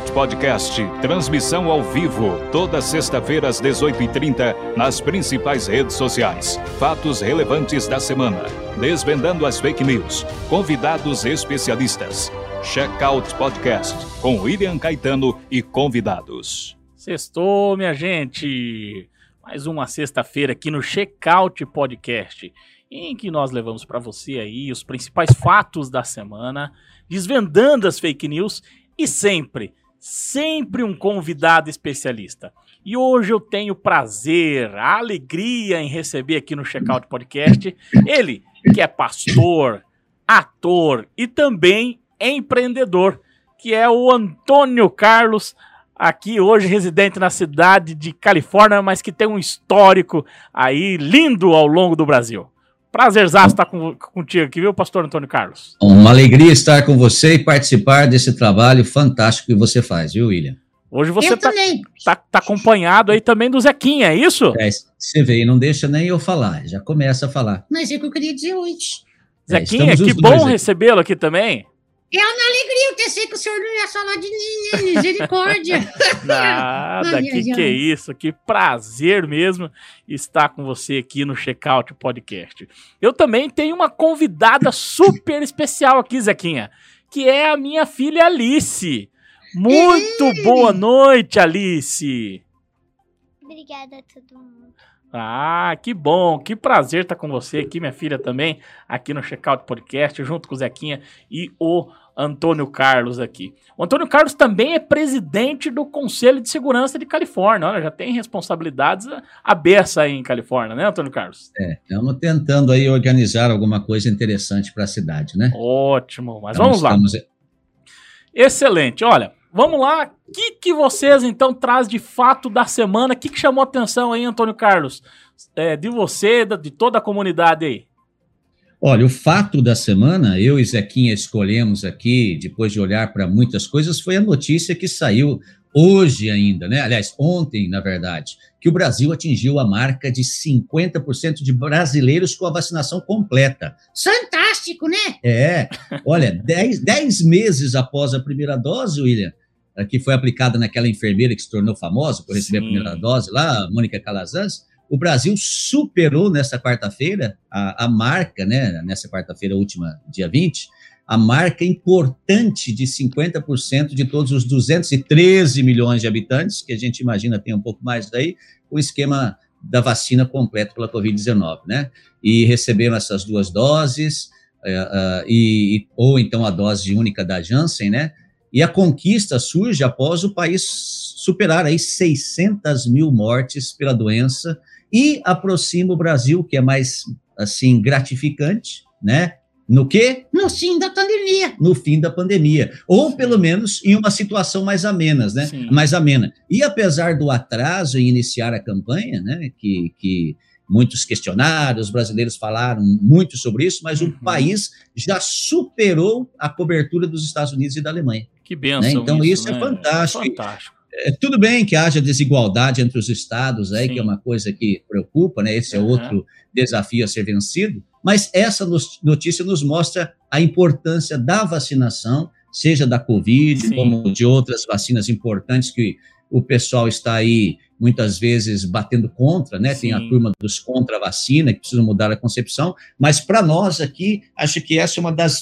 Podcast, transmissão ao vivo, toda sexta-feira às 18h30, nas principais redes sociais. Fatos relevantes da semana, desvendando as fake news, convidados especialistas. Checkout Podcast, com William Caetano e convidados. Sextou, minha gente! Mais uma sexta-feira aqui no Checkout Podcast, em que nós levamos para você aí os principais fatos da semana, desvendando as fake news e sempre sempre um convidado especialista. E hoje eu tenho prazer, alegria em receber aqui no Checkout Podcast ele, que é pastor, ator e também empreendedor, que é o Antônio Carlos, aqui hoje residente na cidade de Califórnia, mas que tem um histórico aí lindo ao longo do Brasil. Prazerzaço estar com, contigo aqui, viu, pastor Antônio Carlos? Uma alegria estar com você e participar desse trabalho fantástico que você faz, viu, William? Hoje você está tá, tá, acompanhado aí também do Zequinha, é isso? É, você vê, não deixa nem eu falar, já começa a falar. Mas é o que eu queria dizer hoje. Zequinha, é, que bom recebê-lo aqui também. É uma alegria, eu pensei que o senhor não ia falar de mim? Misericórdia. Nada, ai, que que é isso, que prazer mesmo estar com você aqui no Checkout Podcast. Eu também tenho uma convidada super especial aqui, Zequinha, que é a minha filha Alice. Muito Ei. boa noite, Alice. Obrigada a todo mundo. Ah, que bom, que prazer estar com você aqui, minha filha também, aqui no Checkout Podcast, junto com o Zequinha e o Antônio Carlos aqui. O Antônio Carlos também é presidente do Conselho de Segurança de Califórnia. Olha, já tem responsabilidades abertas aí em Califórnia, né, Antônio Carlos? É, estamos tentando aí organizar alguma coisa interessante para a cidade, né? Ótimo, mas então, vamos lá. Estamos... Excelente. Olha, vamos lá. O que, que vocês então traz de fato da semana? O que, que chamou atenção aí, Antônio Carlos? É, de você, de toda a comunidade aí? Olha, o fato da semana, eu e Zequinha escolhemos aqui, depois de olhar para muitas coisas, foi a notícia que saiu hoje ainda, né? Aliás, ontem, na verdade, que o Brasil atingiu a marca de 50% de brasileiros com a vacinação completa. Fantástico, né? É. Olha, 10 meses após a primeira dose, William, que foi aplicada naquela enfermeira que se tornou famosa por receber Sim. a primeira dose lá, Mônica Calazans, o Brasil superou nessa quarta-feira a, a, marca, né, nessa quarta-feira última, dia 20, a marca importante de 50% de todos os 213 milhões de habitantes, que a gente imagina tem um pouco mais daí, o esquema da vacina completa pela Covid-19, né? E receberam essas duas doses, uh, uh, e, ou então a dose única da Janssen, né? E a conquista surge após o país superar aí 600 mil mortes pela doença e aproxima o Brasil, que é mais, assim, gratificante, né? No quê? No fim da pandemia. No fim da pandemia. Ou, pelo menos, em uma situação mais amena, né? Sim. Mais amena. E apesar do atraso em iniciar a campanha, né? Que, que muitos questionaram, os brasileiros falaram muito sobre isso, mas uhum. o país já superou a cobertura dos Estados Unidos e da Alemanha. Que benção. Né? Então, isso, isso é né? fantástico. É fantástico. É, tudo bem que haja desigualdade entre os estados aí, Sim. que é uma coisa que preocupa, né? Esse é uhum. outro desafio a ser vencido. Mas essa notícia nos mostra a importância da vacinação, seja da Covid, Sim. como de outras vacinas importantes que o pessoal está aí muitas vezes batendo contra, né? Sim. Tem a turma dos contra vacina que precisam mudar a concepção, mas para nós aqui, acho que essa é uma das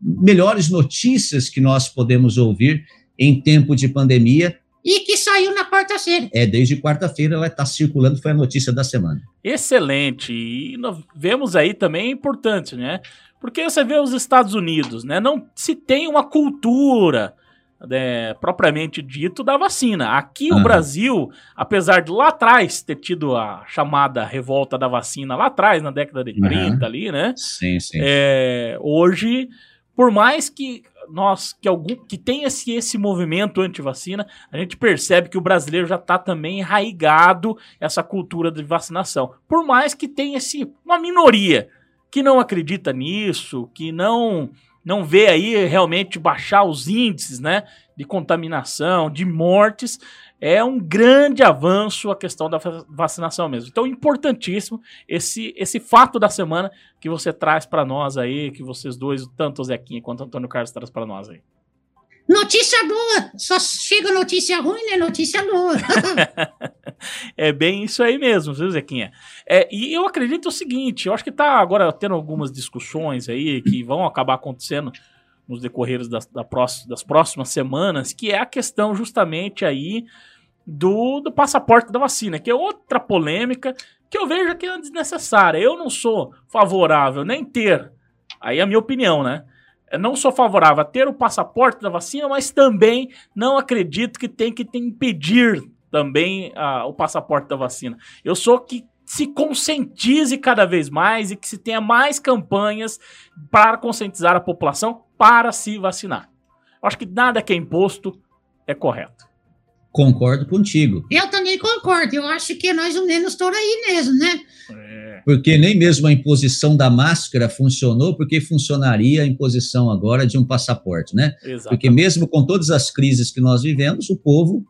melhores notícias que nós podemos ouvir em tempo de pandemia, e que saiu na quarta-feira. É, desde quarta-feira ela está circulando, foi a notícia da semana. Excelente. E vemos aí também é importante, né? Porque você vê os Estados Unidos, né? Não se tem uma cultura né, propriamente dito da vacina. Aqui o Brasil, apesar de lá atrás ter tido a chamada revolta da vacina lá atrás, na década de 30 ali, né? Sim, sim. É, hoje, por mais que nós que algum que tem esse, esse movimento anti-vacina, a gente percebe que o brasileiro já está também enraigado essa cultura de vacinação. Por mais que tenha esse, uma minoria que não acredita nisso, que não não vê aí realmente baixar os índices, né, de contaminação, de mortes, é um grande avanço a questão da vacinação mesmo. Então, importantíssimo esse, esse fato da semana que você traz para nós aí, que vocês dois, tanto o Zequinha quanto o Antônio Carlos traz para nós aí. Notícia boa. Só chega notícia ruim, né? Notícia boa. é bem isso aí mesmo, viu, Zequinha? É, e eu acredito o seguinte, eu acho que tá agora tendo algumas discussões aí que vão acabar acontecendo nos decorreres das, das próximas semanas, que é a questão justamente aí do, do passaporte da vacina, que é outra polêmica que eu vejo que é desnecessária. Eu não sou favorável nem ter, aí é a minha opinião, né? Eu não sou favorável a ter o passaporte da vacina, mas também não acredito que tem que impedir também uh, o passaporte da vacina. Eu sou que se conscientize cada vez mais e que se tenha mais campanhas para conscientizar a população para se vacinar. Eu acho que nada que é imposto é correto. Concordo contigo. Eu também concordo. Eu acho que nós o menos estamos aí mesmo, né? É. Porque nem mesmo a imposição da máscara funcionou, porque funcionaria a imposição agora de um passaporte, né? Exatamente. Porque mesmo com todas as crises que nós vivemos, o povo,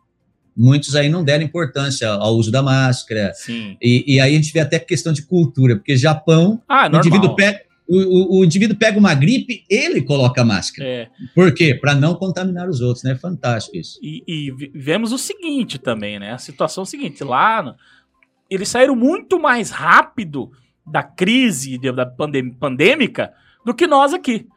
muitos aí não deram importância ao uso da máscara. Sim. E, e aí a gente vê até questão de cultura, porque Japão, ah, o indivíduo pega o, o, o, indivíduo pega uma gripe, ele coloca a máscara. É. Por quê? Para não contaminar os outros, né? Fantástico isso. E, e, vemos o seguinte também, né? A situação é seguinte: lá eles saíram muito mais rápido da crise da pandem pandêmica do que nós aqui.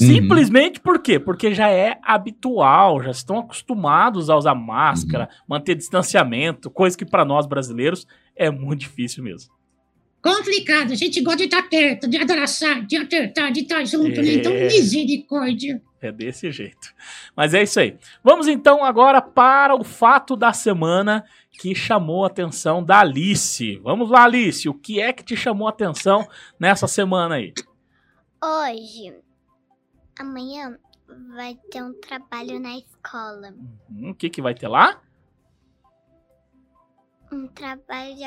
Uhum. Simplesmente uhum. por quê? Porque já é habitual, já estão acostumados a usar máscara, uhum. manter distanciamento, coisa que para nós brasileiros é muito difícil mesmo complicado. A gente gosta de estar perto, de abraçar, de apertar, de estar junto, é... né? Então, é. misericórdia. É desse jeito. Mas é isso aí. Vamos então agora para o fato da semana que chamou a atenção da Alice. Vamos lá, Alice. O que é que te chamou a atenção nessa semana aí? Hoje, amanhã, vai ter um trabalho na escola. Uhum. O que, que vai ter lá? Um trabalho de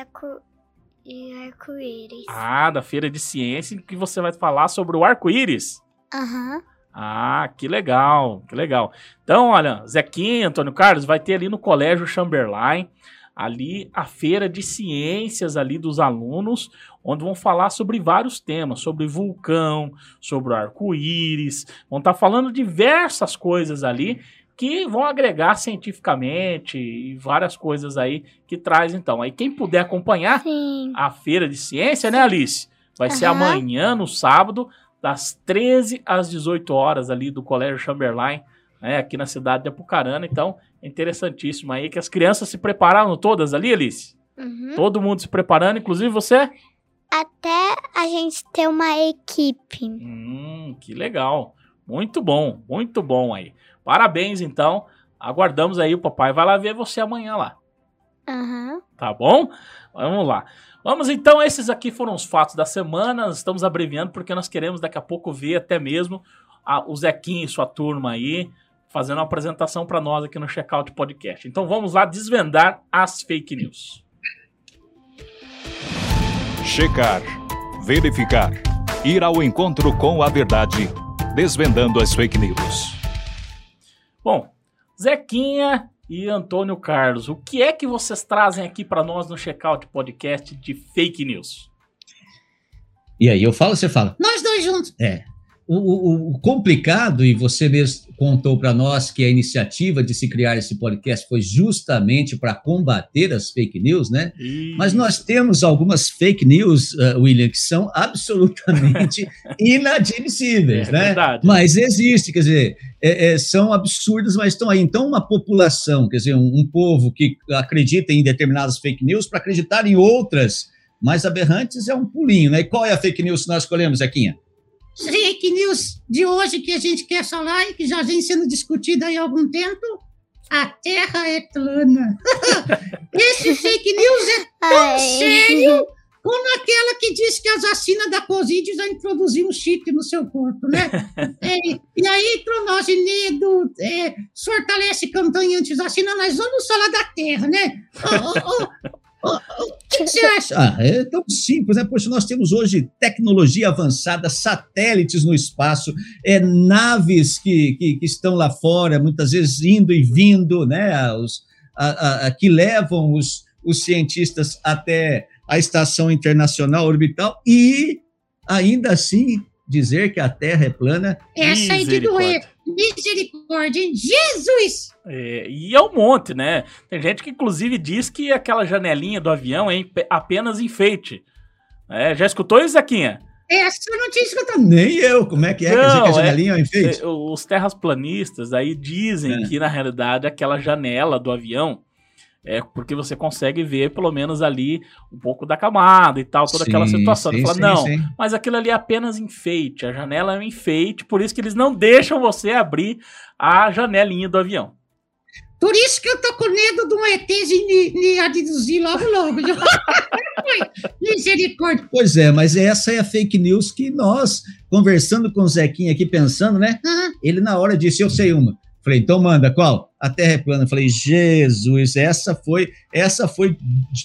e arco-íris. Ah, da Feira de Ciência, que você vai falar sobre o arco-íris. Aham. Uhum. Ah, que legal, que legal. Então, olha, Zequinha, Antônio Carlos, vai ter ali no Colégio Chamberlain, ali a feira de ciências ali dos alunos, onde vão falar sobre vários temas, sobre vulcão, sobre o arco-íris, vão estar tá falando diversas coisas ali que vão agregar cientificamente e várias coisas aí que traz então. Aí quem puder acompanhar Sim. a feira de ciência, né, Alice? Vai uhum. ser amanhã, no sábado, das 13 às 18 horas ali do Colégio Chamberlain, né, aqui na cidade de Apucarana. Então, é interessantíssimo aí que as crianças se prepararam todas ali, Alice? Uhum. Todo mundo se preparando, inclusive você? Até a gente ter uma equipe. Hum, que legal. Muito bom, muito bom aí. Parabéns, então. Aguardamos aí, o papai vai lá ver você amanhã lá. Uhum. Tá bom? Vamos lá. Vamos então, esses aqui foram os fatos da semana. Estamos abreviando porque nós queremos daqui a pouco ver até mesmo a, o Zequinho e sua turma aí fazendo uma apresentação para nós aqui no Checkout Podcast. Então vamos lá desvendar as fake news. Checar, verificar, ir ao encontro com a verdade, desvendando as fake news. Bom, Zequinha e Antônio Carlos, o que é que vocês trazem aqui para nós no Checkout Podcast de fake news? E aí, eu falo, você fala? Nós dois juntos. É. O, o, o, complicado, e você mesmo contou para nós que a iniciativa de se criar esse podcast foi justamente para combater as fake news, né? Mas nós temos algumas fake news, uh, William, que são absolutamente inadmissíveis, é, né? Verdade. Mas existe, quer dizer, é, é, são absurdas, mas estão aí. Então, uma população, quer dizer, um, um povo que acredita em determinadas fake news para acreditar em outras mais aberrantes é um pulinho, né? E qual é a fake news que nós escolhemos, Zequinha? Fake news de hoje que a gente quer falar e que já vem sendo discutida há algum tempo, a Terra é plana. Esse fake news é tão Ai. sério como aquela que diz que as vacinas da Covid já introduziu um chip no seu corpo, né? é, e aí, Tronose Nedo é, fortalece campanha anti-vacina, nós vamos falar da Terra, né? Oh, oh, oh, o que, você acha? Ah, é tão simples, né? Poxa, nós temos hoje tecnologia avançada, satélites no espaço, é, naves que, que, que estão lá fora, muitas vezes indo e vindo, né? Os, a, a, a, que levam os, os cientistas até a Estação Internacional Orbital e ainda assim dizer que a Terra é plana. Essa é de doer. Misericórdia, hein? Jesus! É, e é um monte, né? Tem gente que inclusive diz que aquela janelinha do avião é apenas enfeite. É, já escutou isso, Zequinha? Essa eu não tinha escutado. Nem eu. Como é que é? Não, Quer dizer que a é janelinha é, é enfeite? Os terrasplanistas aí dizem é. que, na realidade, aquela janela do avião é porque você consegue ver pelo menos ali um pouco da camada e tal, toda sim, aquela situação. Sim, fala, sim, não, sim. mas aquilo ali é apenas enfeite, a janela é um enfeite, por isso que eles não deixam você abrir a janelinha do avião. Por isso que eu tô com medo de um ETzinho me aduzir logo, logo. Misericórdia. Pois é, mas essa é a fake news que nós, conversando com o Zequinha aqui, pensando, né? Uhum. Ele na hora disse, eu sei uma. Falei, então manda, qual? A Terra é plana. Falei, Jesus, essa foi, essa foi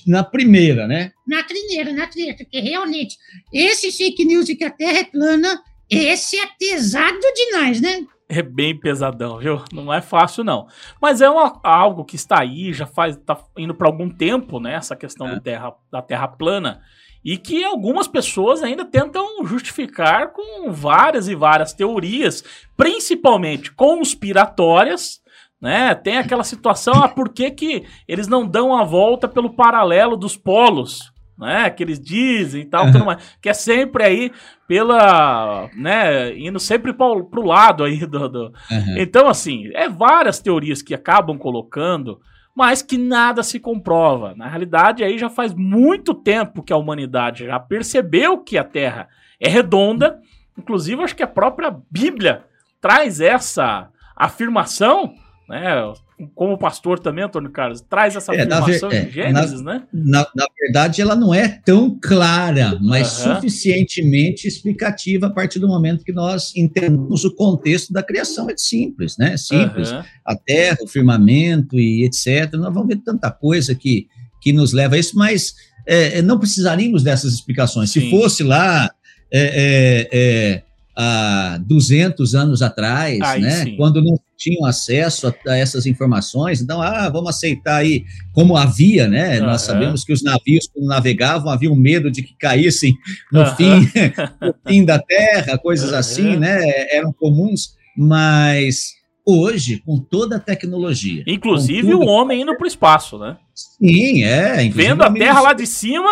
na primeira, né? Na primeira, na primeira, porque realmente, esse fake news de que a Terra é plana, esse é pesado demais, né? É bem pesadão, viu? Não é fácil, não. Mas é uma, algo que está aí, já faz, tá indo para algum tempo, né? Essa questão é. terra, da Terra plana e que algumas pessoas ainda tentam justificar com várias e várias teorias, principalmente conspiratórias, né? Tem aquela situação, ah, por que, que eles não dão a volta pelo paralelo dos polos? Né, que eles dizem e tal, uhum. mais, que é sempre aí pela, né, indo sempre para o lado aí do, do... Uhum. Então, assim, é várias teorias que acabam colocando mas que nada se comprova. Na realidade, aí já faz muito tempo que a humanidade já percebeu que a Terra é redonda. Inclusive, acho que a própria Bíblia traz essa afirmação, né? como pastor também, Antônio Carlos, traz essa é, afirmação ver, em é, Gênesis, na, né? Na, na, verdade, ela não é tão clara, mas uhum. suficientemente explicativa a partir do momento que nós entendemos o contexto da criação. É simples, né? Simples. Uhum. A terra, o firmamento e etc. Nós vamos ver tanta coisa que, que nos leva a isso, mas é, não precisaríamos dessas explicações. Sim. Se fosse lá. É, é, é há 200 anos atrás, Aí né? Sim. Quando não tinham acesso a, a, essas informações, então, ah, vamos aceitar aí, como havia, né? Uhum. Nós sabemos que os navios, quando navegavam, haviam medo de que caíssem no, uhum. fim, no fim da Terra, coisas uhum. assim, né? Eram comuns, mas hoje, com toda a tecnologia. Inclusive o homem indo para o espaço, né? Sim, é. Vendo a Terra lá de cima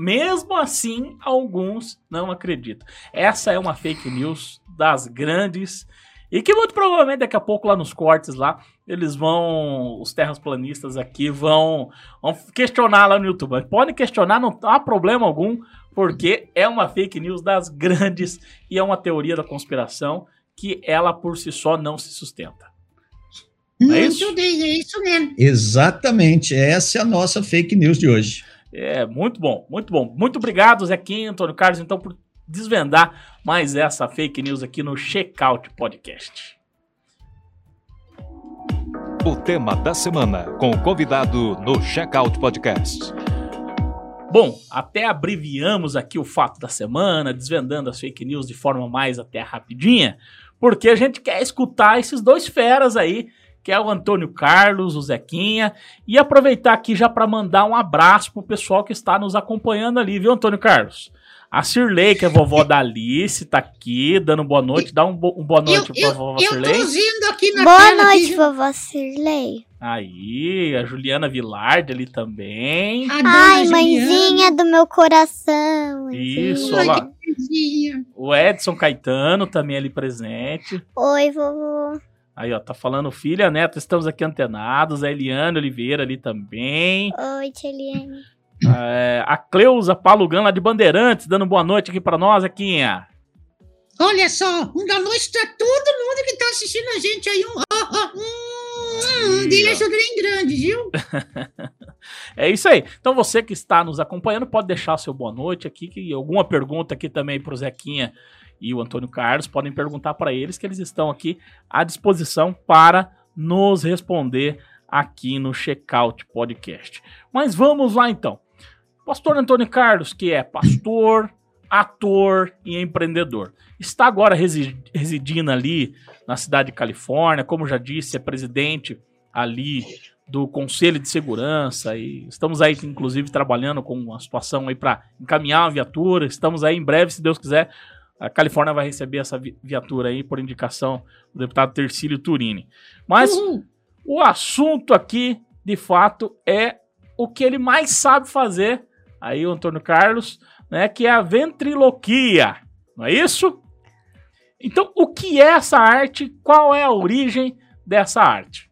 mesmo assim, alguns não acreditam. Essa é uma fake news das grandes e que muito provavelmente daqui a pouco lá nos cortes lá, eles vão, os terraplanistas aqui vão, vão questionar lá no YouTube. Podem questionar, não há problema algum, porque é uma fake news das grandes e é uma teoria da conspiração que ela por si só não se sustenta. Não é isso? Bem, é isso mesmo. Exatamente, essa é a nossa fake news de hoje. É, muito bom, muito bom. Muito obrigado, Zequinha, Antônio Carlos, então, por desvendar mais essa fake news aqui no Checkout Podcast. O tema da semana, com o convidado no Checkout Podcast. Bom, até abreviamos aqui o fato da semana, desvendando as fake news de forma mais até rapidinha, porque a gente quer escutar esses dois feras aí que é o Antônio Carlos, o Zequinha, e aproveitar aqui já para mandar um abraço pro pessoal que está nos acompanhando ali, viu, Antônio Carlos? A Cirlei, que é vovó da Alice, tá aqui, dando boa noite. Dá um, bo um boa noite eu, pra vovó eu, Cirlei. Eu tô aqui na Boa noite, aqui. vovó Cirlei. Aí, a Juliana Vilard ali também. Ai, mãezinha do meu coração. Isso, olha lá. O Edson Caetano também ali presente. Oi, vovô. Aí, ó, tá falando filha, neta, estamos aqui antenados. A Eliane Oliveira ali também. Oi, tia Eliane. É, a Cleusa Palugan lá de Bandeirantes, dando boa noite aqui para nós, aqui. Olha só, um da noite pra todo mundo que tá assistindo a gente aí. Um, um, um beijo bem grande, viu? é isso aí. Então você que está nos acompanhando, pode deixar seu boa noite aqui, que alguma pergunta aqui também pro Zequinha e o Antônio Carlos, podem perguntar para eles que eles estão aqui à disposição para nos responder aqui no Checkout Podcast. Mas vamos lá então. Pastor Antônio Carlos, que é pastor, ator e empreendedor, está agora residindo ali na cidade de Califórnia, como já disse, é presidente ali do Conselho de Segurança e estamos aí inclusive trabalhando com uma situação aí para encaminhar uma viatura. Estamos aí em breve, se Deus quiser, A Califórnia vai receber essa viatura aí por indicação do deputado Tercílio Turini. Mas uhum. o assunto aqui, de fato, é o que ele mais sabe fazer, aí o Antônio Carlos, né, que é a ventriloquia. Não é isso? Então, o que é essa arte? Qual é a origem dessa arte?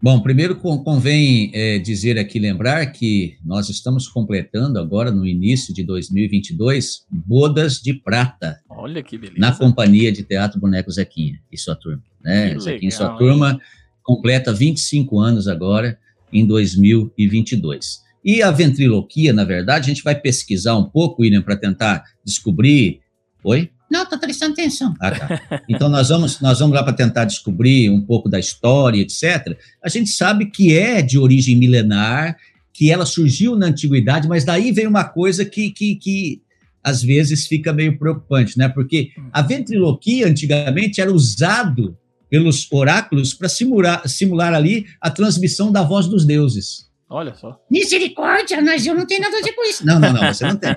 Bom, primeiro convém é, dizer aqui, lembrar que nós estamos completando agora, no início de 2022, Bodas de Prata. Olha que beleza. Na Companhia de Teatro Boneco Zequinha e sua turma. Né? Que Zequinha e sua turma hein? completa 25 anos agora, em 2022. E a ventriloquia, na verdade, a gente vai pesquisar um pouco, William, para tentar descobrir. Oi? Não, estou prestando atenção. Ah, tá. Então nós vamos, nós vamos lá para tentar descobrir um pouco da história, etc. A gente sabe que é de origem milenar, que ela surgiu na antiguidade, mas daí vem uma coisa que, que, que às vezes fica meio preocupante, né? Porque a ventriloquia antigamente era usado pelos oráculos para simular, simular ali a transmissão da voz dos deuses. Olha só. Misericórdia, mas eu não tenho nada a ver com isso. Não, não, não, você não tem.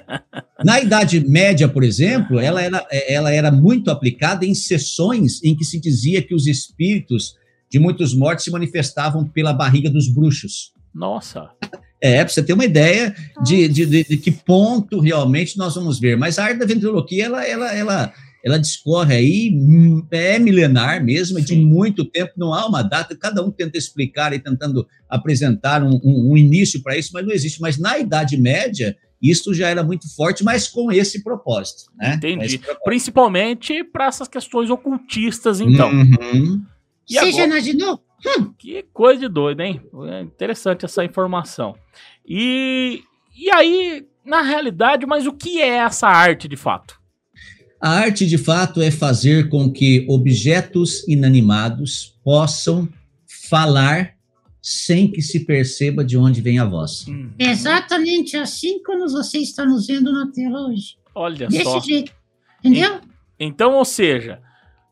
Na Idade Média, por exemplo, ela era, ela era muito aplicada em sessões em que se dizia que os espíritos de muitos mortos se manifestavam pela barriga dos bruxos. Nossa. É, para você ter uma ideia de, de, de, de, que ponto realmente nós vamos ver. Mas a arte da ventriloquia, ela, ela, ela, ela discorre aí, hum, é milenar mesmo, é de muito tempo, não há uma data, cada um tenta explicar e tentando apresentar um, um, um início para isso, mas não existe. Mas na Idade Média, isso já era muito forte, mas com esse propósito. Né? Entendi. Propósito. Principalmente para essas questões ocultistas, então. Uhum. E Você já imaginou? Hum. Que coisa de doido, hein? É interessante essa informação. E, e aí, na realidade, mas o que é essa arte de fato? A arte, de fato, é fazer com que objetos inanimados possam falar sem que se perceba de onde vem a voz. Hum. Exatamente assim como você está nos vendo na tela hoje. Olha Desse só. jeito. Entendeu? Então, ou seja,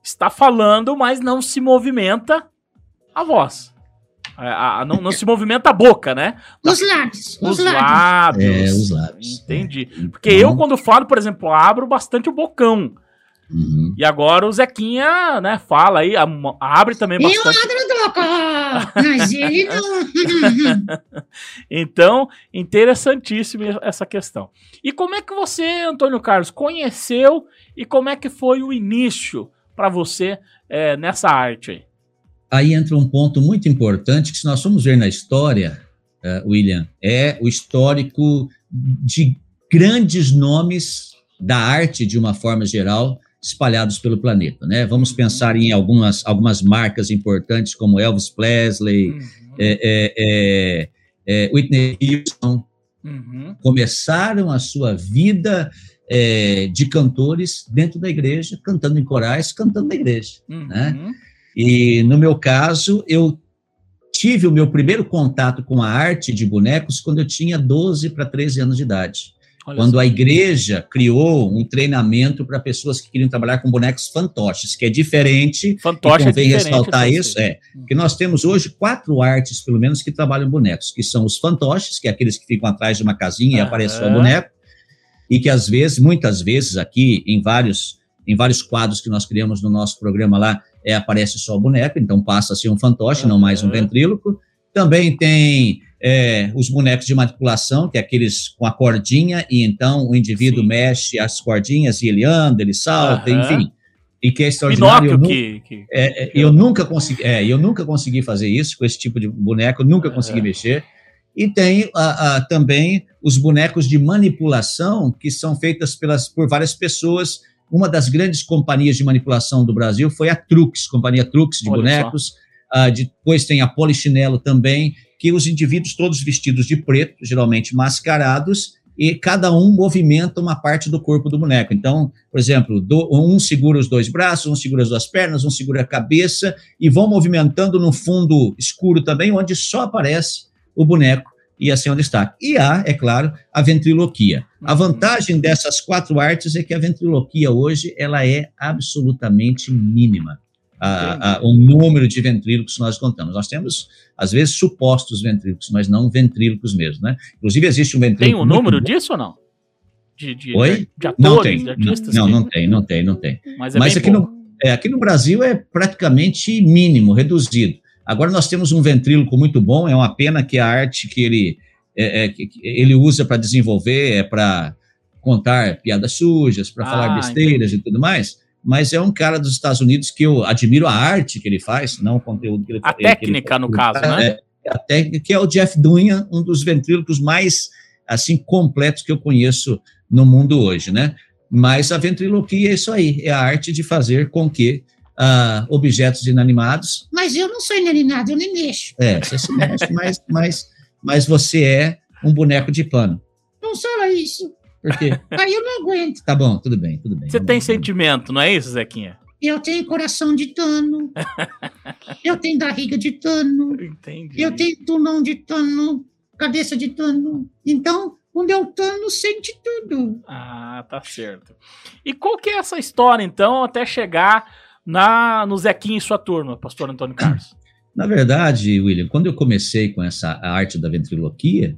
está falando, mas não se movimenta a voz. A, a, não, não, se movimenta a boca, né? Os lábios. Os, os lábios. É, os lábios. Entendi. Porque eu, quando falo, por exemplo, abro bastante o bocão. Uhum. E agora o Zequinha, né, fala aí, abre também bastante. Eu abro boca, mas ele não. então, interessantíssimo essa questão. E como é que você, Antônio Carlos, conheceu e como é que foi o início para você é, nessa arte aí? Aí entra um ponto muito importante que, se nós formos ver na história, uh, William, é o histórico de grandes nomes da arte, de uma forma geral, espalhados pelo planeta. Né? Vamos pensar em algumas, algumas marcas importantes, como Elvis Presley, uhum. é, é, é, é Whitney Houston, uhum. começaram a sua vida é, de cantores dentro da igreja, cantando em corais, cantando na igreja. Né? Uhum. Né? E no meu caso, eu tive o meu primeiro contato com a arte de bonecos quando eu tinha 12 para 13 anos de idade. Olha quando só. a igreja criou um treinamento para pessoas que queriam trabalhar com bonecos fantoches, que é diferente. Fantoche e convém é ressaltar isso, é. Que nós temos hoje quatro artes, pelo menos, que trabalham bonecos, que são os fantoches, que é aqueles que ficam atrás de uma casinha e aparece o boneco, e que às vezes, muitas vezes, aqui em vários, em vários quadros que nós criamos no nosso programa lá, é, aparece só o boneco, então passa a ser um fantoche, uhum. não mais um ventríloco. Também tem é, os bonecos de manipulação, que é aqueles com a cordinha, e então o indivíduo Sim. mexe as cordinhas e ele anda, ele salta, uhum. enfim. E que é extraordinário. Eu, que, que, é, é, eu, nunca consegui, é, eu nunca consegui fazer isso com esse tipo de boneco, nunca consegui mexer. E tem a, a, também os bonecos de manipulação, que são feitas pelas, por várias pessoas uma das grandes companhias de manipulação do Brasil foi a Trux, companhia Trux de Olha bonecos. Uh, depois tem a Polichinelo também, que os indivíduos todos vestidos de preto, geralmente mascarados, e cada um movimenta uma parte do corpo do boneco. Então, por exemplo, do, um segura os dois braços, um segura as duas pernas, um segura a cabeça, e vão movimentando no fundo escuro também, onde só aparece o boneco ia ser um destaque. E há, é claro, a ventriloquia. A uhum. vantagem dessas quatro artes é que a ventriloquia hoje ela é absolutamente mínima. A, a, o número de ventrílocos que nós contamos. Nós temos, às vezes, supostos ventrílocos, mas não ventrílocos mesmo, né? Inclusive, existe um ventríloco... Tem um número disso ou não? De, de, Oi? de Não atores, tem. de artistas? Não, que- não tem, não tem, não tem. Mas é Mas aqui pouco. no, é, aqui no Brasil é praticamente mínimo, reduzido. Agora nós temos um ventríloco muito bom, é uma pena que a arte que ele, é, é, que- ele usa para desenvolver é para contar piadas sujas, para Ah, falar besteiras e tudo mais, mas é um cara dos Estados Unidos que eu admiro a arte que ele faz, não o conteúdo que ele A que ele técnica, faz. no caso, né? É, é a técnica que é o Jeff Dunham, um dos ventrílocos mais assim completos que eu conheço no mundo hoje, né? Mas a ventriloquia é isso aí, é a arte de fazer com que ah, objetos inanimados, Mas eu não sou inanimado, eu nem mexo. é, você se mexe, mas, mas, mas você é um boneco de pano. Não só isso. Por quê? Aí eu não aguento. Tá bom, tudo bem, tudo bem. Você tem sentimento, não é isso, Zequinha? Eu tenho coração de tano. eu tenho barriga de tano. Entendi. Eu tenho tunão de tano. Cabeça de tano. Então, o meu tano sente tudo. Ah, tá certo. E qual que é essa história, então, até chegar na, no Zequinha e sua turma, pastor Antônio Carlos? Na verdade, William, quando eu comecei com essa arte da ventriloquia,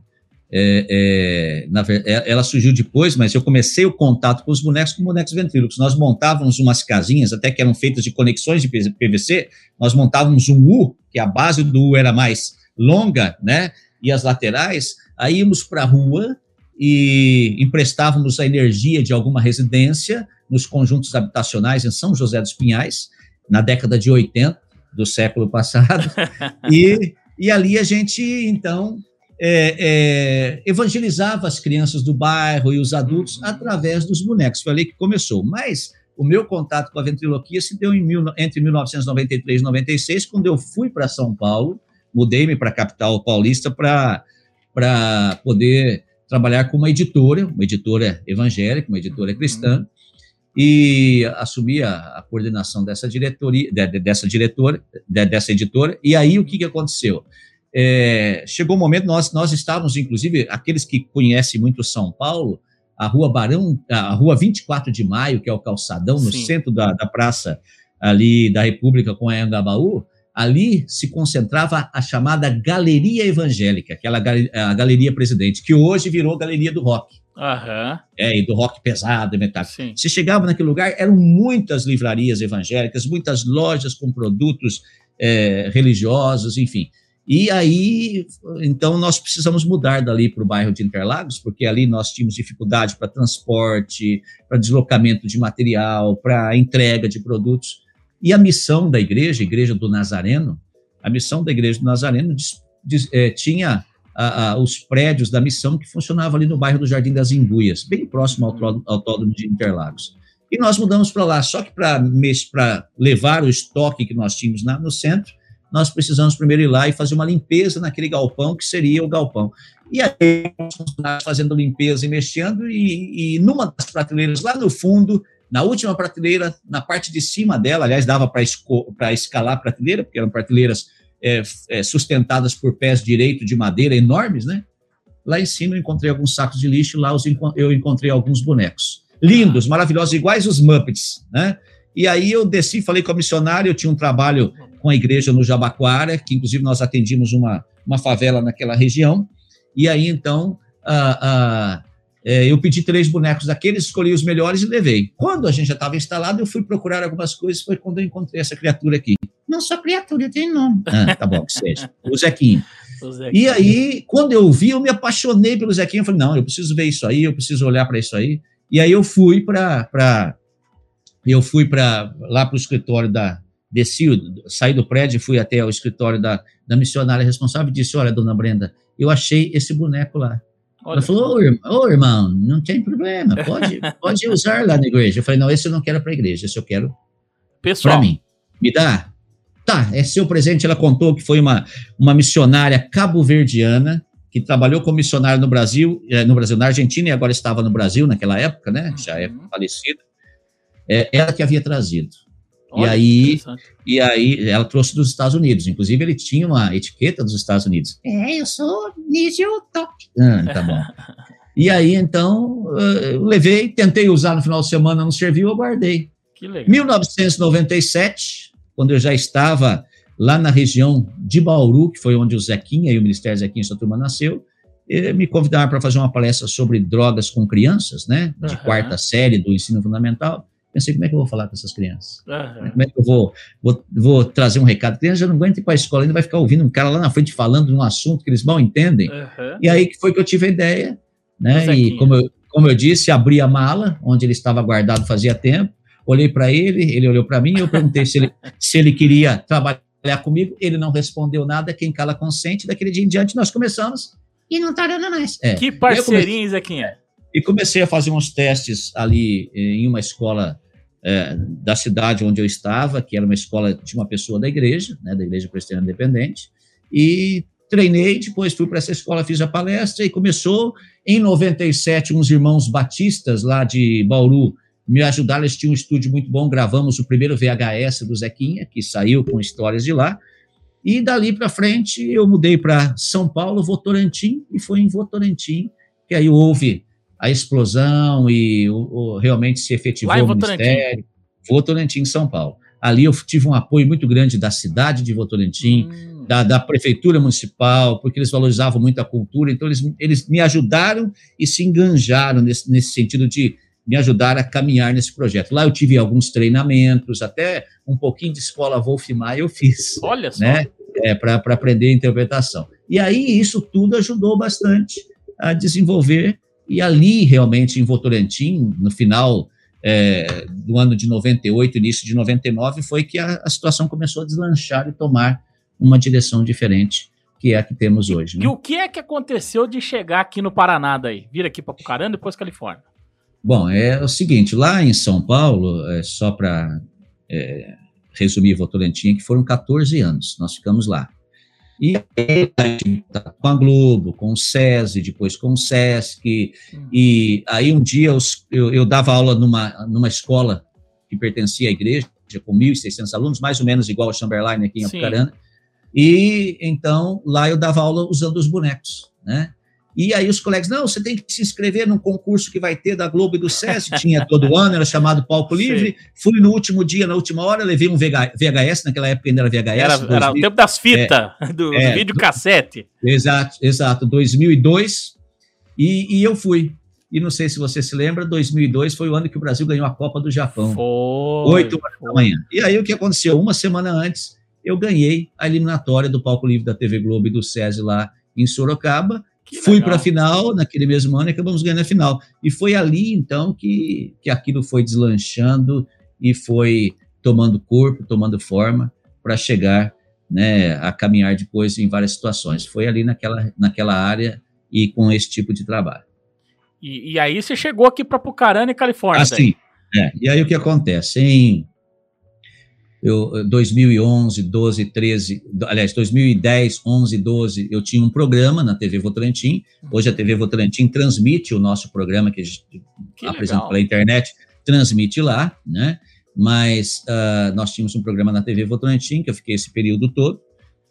é, é, na é, ela surgiu depois, mas eu comecei o contato com os bonecos com bonecos ventrílocos. Nós montávamos umas casinhas, até que eram feitas de conexões de PVC, nós montávamos um U, que a base do U era mais longa, né? E as laterais, aí íamos para a rua e emprestávamos a energia de alguma residência nos conjuntos habitacionais em São José dos Pinhais, na década de 80 do século passado. e, e ali a gente, então, é, é, evangelizava as crianças do bairro e os adultos Uhum. através dos bonecos. Foi ali que começou. Mas o meu contato com a ventriloquia se deu em mil, entre 1993 e 96, quando eu fui para São Paulo, mudei-me para a capital paulista para poder trabalhar com uma editora, uma editora evangélica, uma editora cristã, e assumi a, a coordenação dessa diretoria, de- de- dessa diretora, de- dessa editora. E aí o que, que aconteceu? É, chegou o momento, nós, nós estávamos, inclusive, aqueles que conhecem muito São Paulo, a rua Barão, a rua 24 de Maio, que é o calçadão, no Sim. centro da, da praça ali da República com a Anhangabaú, ali se concentrava a chamada Galeria Evangélica, aquela gal- a Galeria Presidente, que hoje virou Galeria do Rock, Aham, é, e do rock pesado e metálico. sim. Você chegava naquele lugar, eram muitas livrarias evangélicas, muitas lojas com produtos eh, religiosos, enfim. E aí, então, nós precisamos mudar dali para o bairro de Interlagos, porque ali nós tínhamos dificuldade para transporte, para deslocamento de material, para entrega de produtos. E a missão da igreja, a Igreja do Nazareno, a missão da Igreja do Nazareno diz- diz- eh, tinha a- a- os prédios da missão que funcionavam ali no bairro do Jardim das Imbuias, bem próximo ao autódromo- de Interlagos. E nós mudamos para lá, só que para levar o estoque que nós tínhamos na- no centro, nós precisamos primeiro ir lá e fazer uma limpeza naquele galpão, que seria o galpão. E aí, fazendo limpeza e mexendo, e, e numa das prateleiras lá no fundo, na última prateleira, na parte de cima dela, aliás, dava para escalar a prateleira, porque eram prateleiras é, é, sustentadas por pés direito de madeira enormes, né? Lá em cima eu encontrei alguns sacos de lixo, lá eu encontrei alguns bonecos. Lindos, maravilhosos, iguais os Muppets, né? E aí eu desci, falei com a missionária, eu tinha um trabalho com a igreja no Jabaquara, que inclusive nós atendimos uma, uma favela naquela região, e aí então ah, ah, é, eu pedi três bonecos daqueles, escolhi os melhores e levei. Quando a gente já estava instalado, eu fui procurar algumas coisas, foi quando eu encontrei essa criatura aqui. Não sou criatura, eu tenho nome. Ah, tá bom, que seja. O Zequinho. O Zequinha. E aí, quando eu vi, eu me apaixonei pelo Zequinha. Eu falei, não, eu preciso ver isso aí, eu preciso olhar para isso aí. E aí eu fui para. Eu fui para lá para o escritório da. Desci, saí do prédio e fui até o escritório da, da missionária responsável e disse: Olha, dona Brenda, eu achei esse boneco lá. Olha, Ela falou: Ô, irmão, ô, irmão, não tem problema, pode, pode usar lá na igreja. Eu falei: Não, esse eu não quero para a igreja, esse eu quero para mim. Me dá? Tá, é seu presente. Ela contou que foi uma, uma missionária cabo-verdiana que trabalhou como missionária no Brasil, eh, no Brasil, na Argentina e agora estava no Brasil naquela época, né? Já é Uhum. falecida. É ela que havia trazido. Olha que aí-. E aí ela trouxe dos Estados Unidos. Inclusive ele tinha uma etiqueta dos Estados Unidos. É, eu sou nível top. Ah, tá bom. E aí então eh, eu levei, tentei usar no final de semana, não serviu, eu guardei. Que legal. 1997, quando eu já estava lá na região de Bauru, que foi onde o Zequinha e o Ministério Zequinha e sua turma nasceu, eh, me convidaram para fazer uma palestra sobre drogas com crianças, né, de Aham. quarta série do ensino fundamental. Pensei, como é que eu vou falar com essas crianças? Aham. Como é que eu vou, vou, vou trazer um recado? A criança já não aguenta ir para a escola, ainda vai ficar ouvindo um cara lá na frente falando de um assunto que eles mal entendem. Aham. E aí que foi que eu tive a ideia, né? E como eu, como eu disse, abri a mala, onde ele estava guardado fazia tempo, olhei para ele, ele olhou para mim, eu perguntei se ele, se ele queria trabalhar comigo, ele não respondeu nada, quem cala consente, daquele dia em diante nós começamos. E não tá dando mais. É, Que parceirinho, Zequinha. e comecei a fazer uns testes ali eh, em uma escola eh, da cidade onde eu estava, que era uma escola de uma pessoa da igreja, né, da Igreja Presbiteriana Independente, e treinei, depois fui para essa escola, fiz a palestra e começou em 97 uns irmãos batistas lá de Bauru me ajudaram, eles tinham um estúdio muito bom, gravamos o primeiro VHS do Zequinha, que saiu com histórias de lá, e dali para frente eu mudei para São Paulo, Votorantim, e foi em Votorantim que aí houve a explosão e o, o- realmente se efetivou Lá o ministério. Votorantim, São Paulo. Ali eu tive um apoio muito grande da cidade de Votorantim, Hum. da, da prefeitura municipal, porque eles valorizavam muito a cultura, então eles, eles me ajudaram e se enganjaram nesse, nesse sentido de me ajudar a caminhar nesse projeto. Lá eu tive alguns treinamentos, até um pouquinho de escola Wolf Maia eu fiz Olha só. né? É, para aprender a interpretação. E aí isso tudo ajudou bastante a desenvolver, e ali realmente em Votorantim, no final é, do ano de 98, início de 99, foi que a, a situação começou a deslanchar e tomar uma direção diferente, que é a que temos hoje. E Né? o que é que aconteceu de chegar aqui no Paraná daí? Vir aqui para Pucarana e depois Califórnia. Bom, é o seguinte, lá em São Paulo, é, só para resumir Votorantim, que foram 14 anos, nós ficamos lá. E com a Globo, com o SESI, depois com o SESC, e aí um dia os- eu, eu dava aula numa, numa escola que pertencia à igreja, com 1.600 alunos, mais ou menos igual a Chamberlain aqui em Sim. Apucarana, e então lá eu dava aula usando os bonecos, né? E aí os colegas, não, você tem que se inscrever num concurso que vai ter da Globo e do SESI, tinha todo ano, era chamado Palco Sim. Livre. Fui no último dia, na última hora, levei um VH VHS, naquela época ainda era VHS. Era, era o 2000, tempo das fitas, do, do é, vídeo cassete. Exato, exato, 2002, e, e eu fui. E não sei se você se lembra, 2002 foi o ano que o Brasil ganhou a Copa do Japão. Foi. Oito horas da manhã. E aí o que aconteceu? Uma semana antes, eu ganhei a eliminatória do Palco Livre da TV Globo e do SESI lá em Sorocaba. Que Fui para a final naquele mesmo ano e acabamos ganhando a final. E foi ali, então, que, que aquilo foi deslanchando e foi tomando corpo, tomando forma para chegar né, a caminhar depois em várias situações. Foi ali naquela, naquela área e com esse tipo de trabalho. E, e aí você chegou aqui para Pucarana Califórnia. Assim, é, e aí o que acontece? Em eu, 2011, 12, 13, do- aliás, 2010, 11, 12, eu tinha um programa na TV Votorantim. Hoje a TV Votorantim transmite o nosso programa que a gente Que apresenta legal. pela internet, transmite lá, né? Mas ah, nós tínhamos um programa na TV Votorantim, que eu fiquei esse período todo.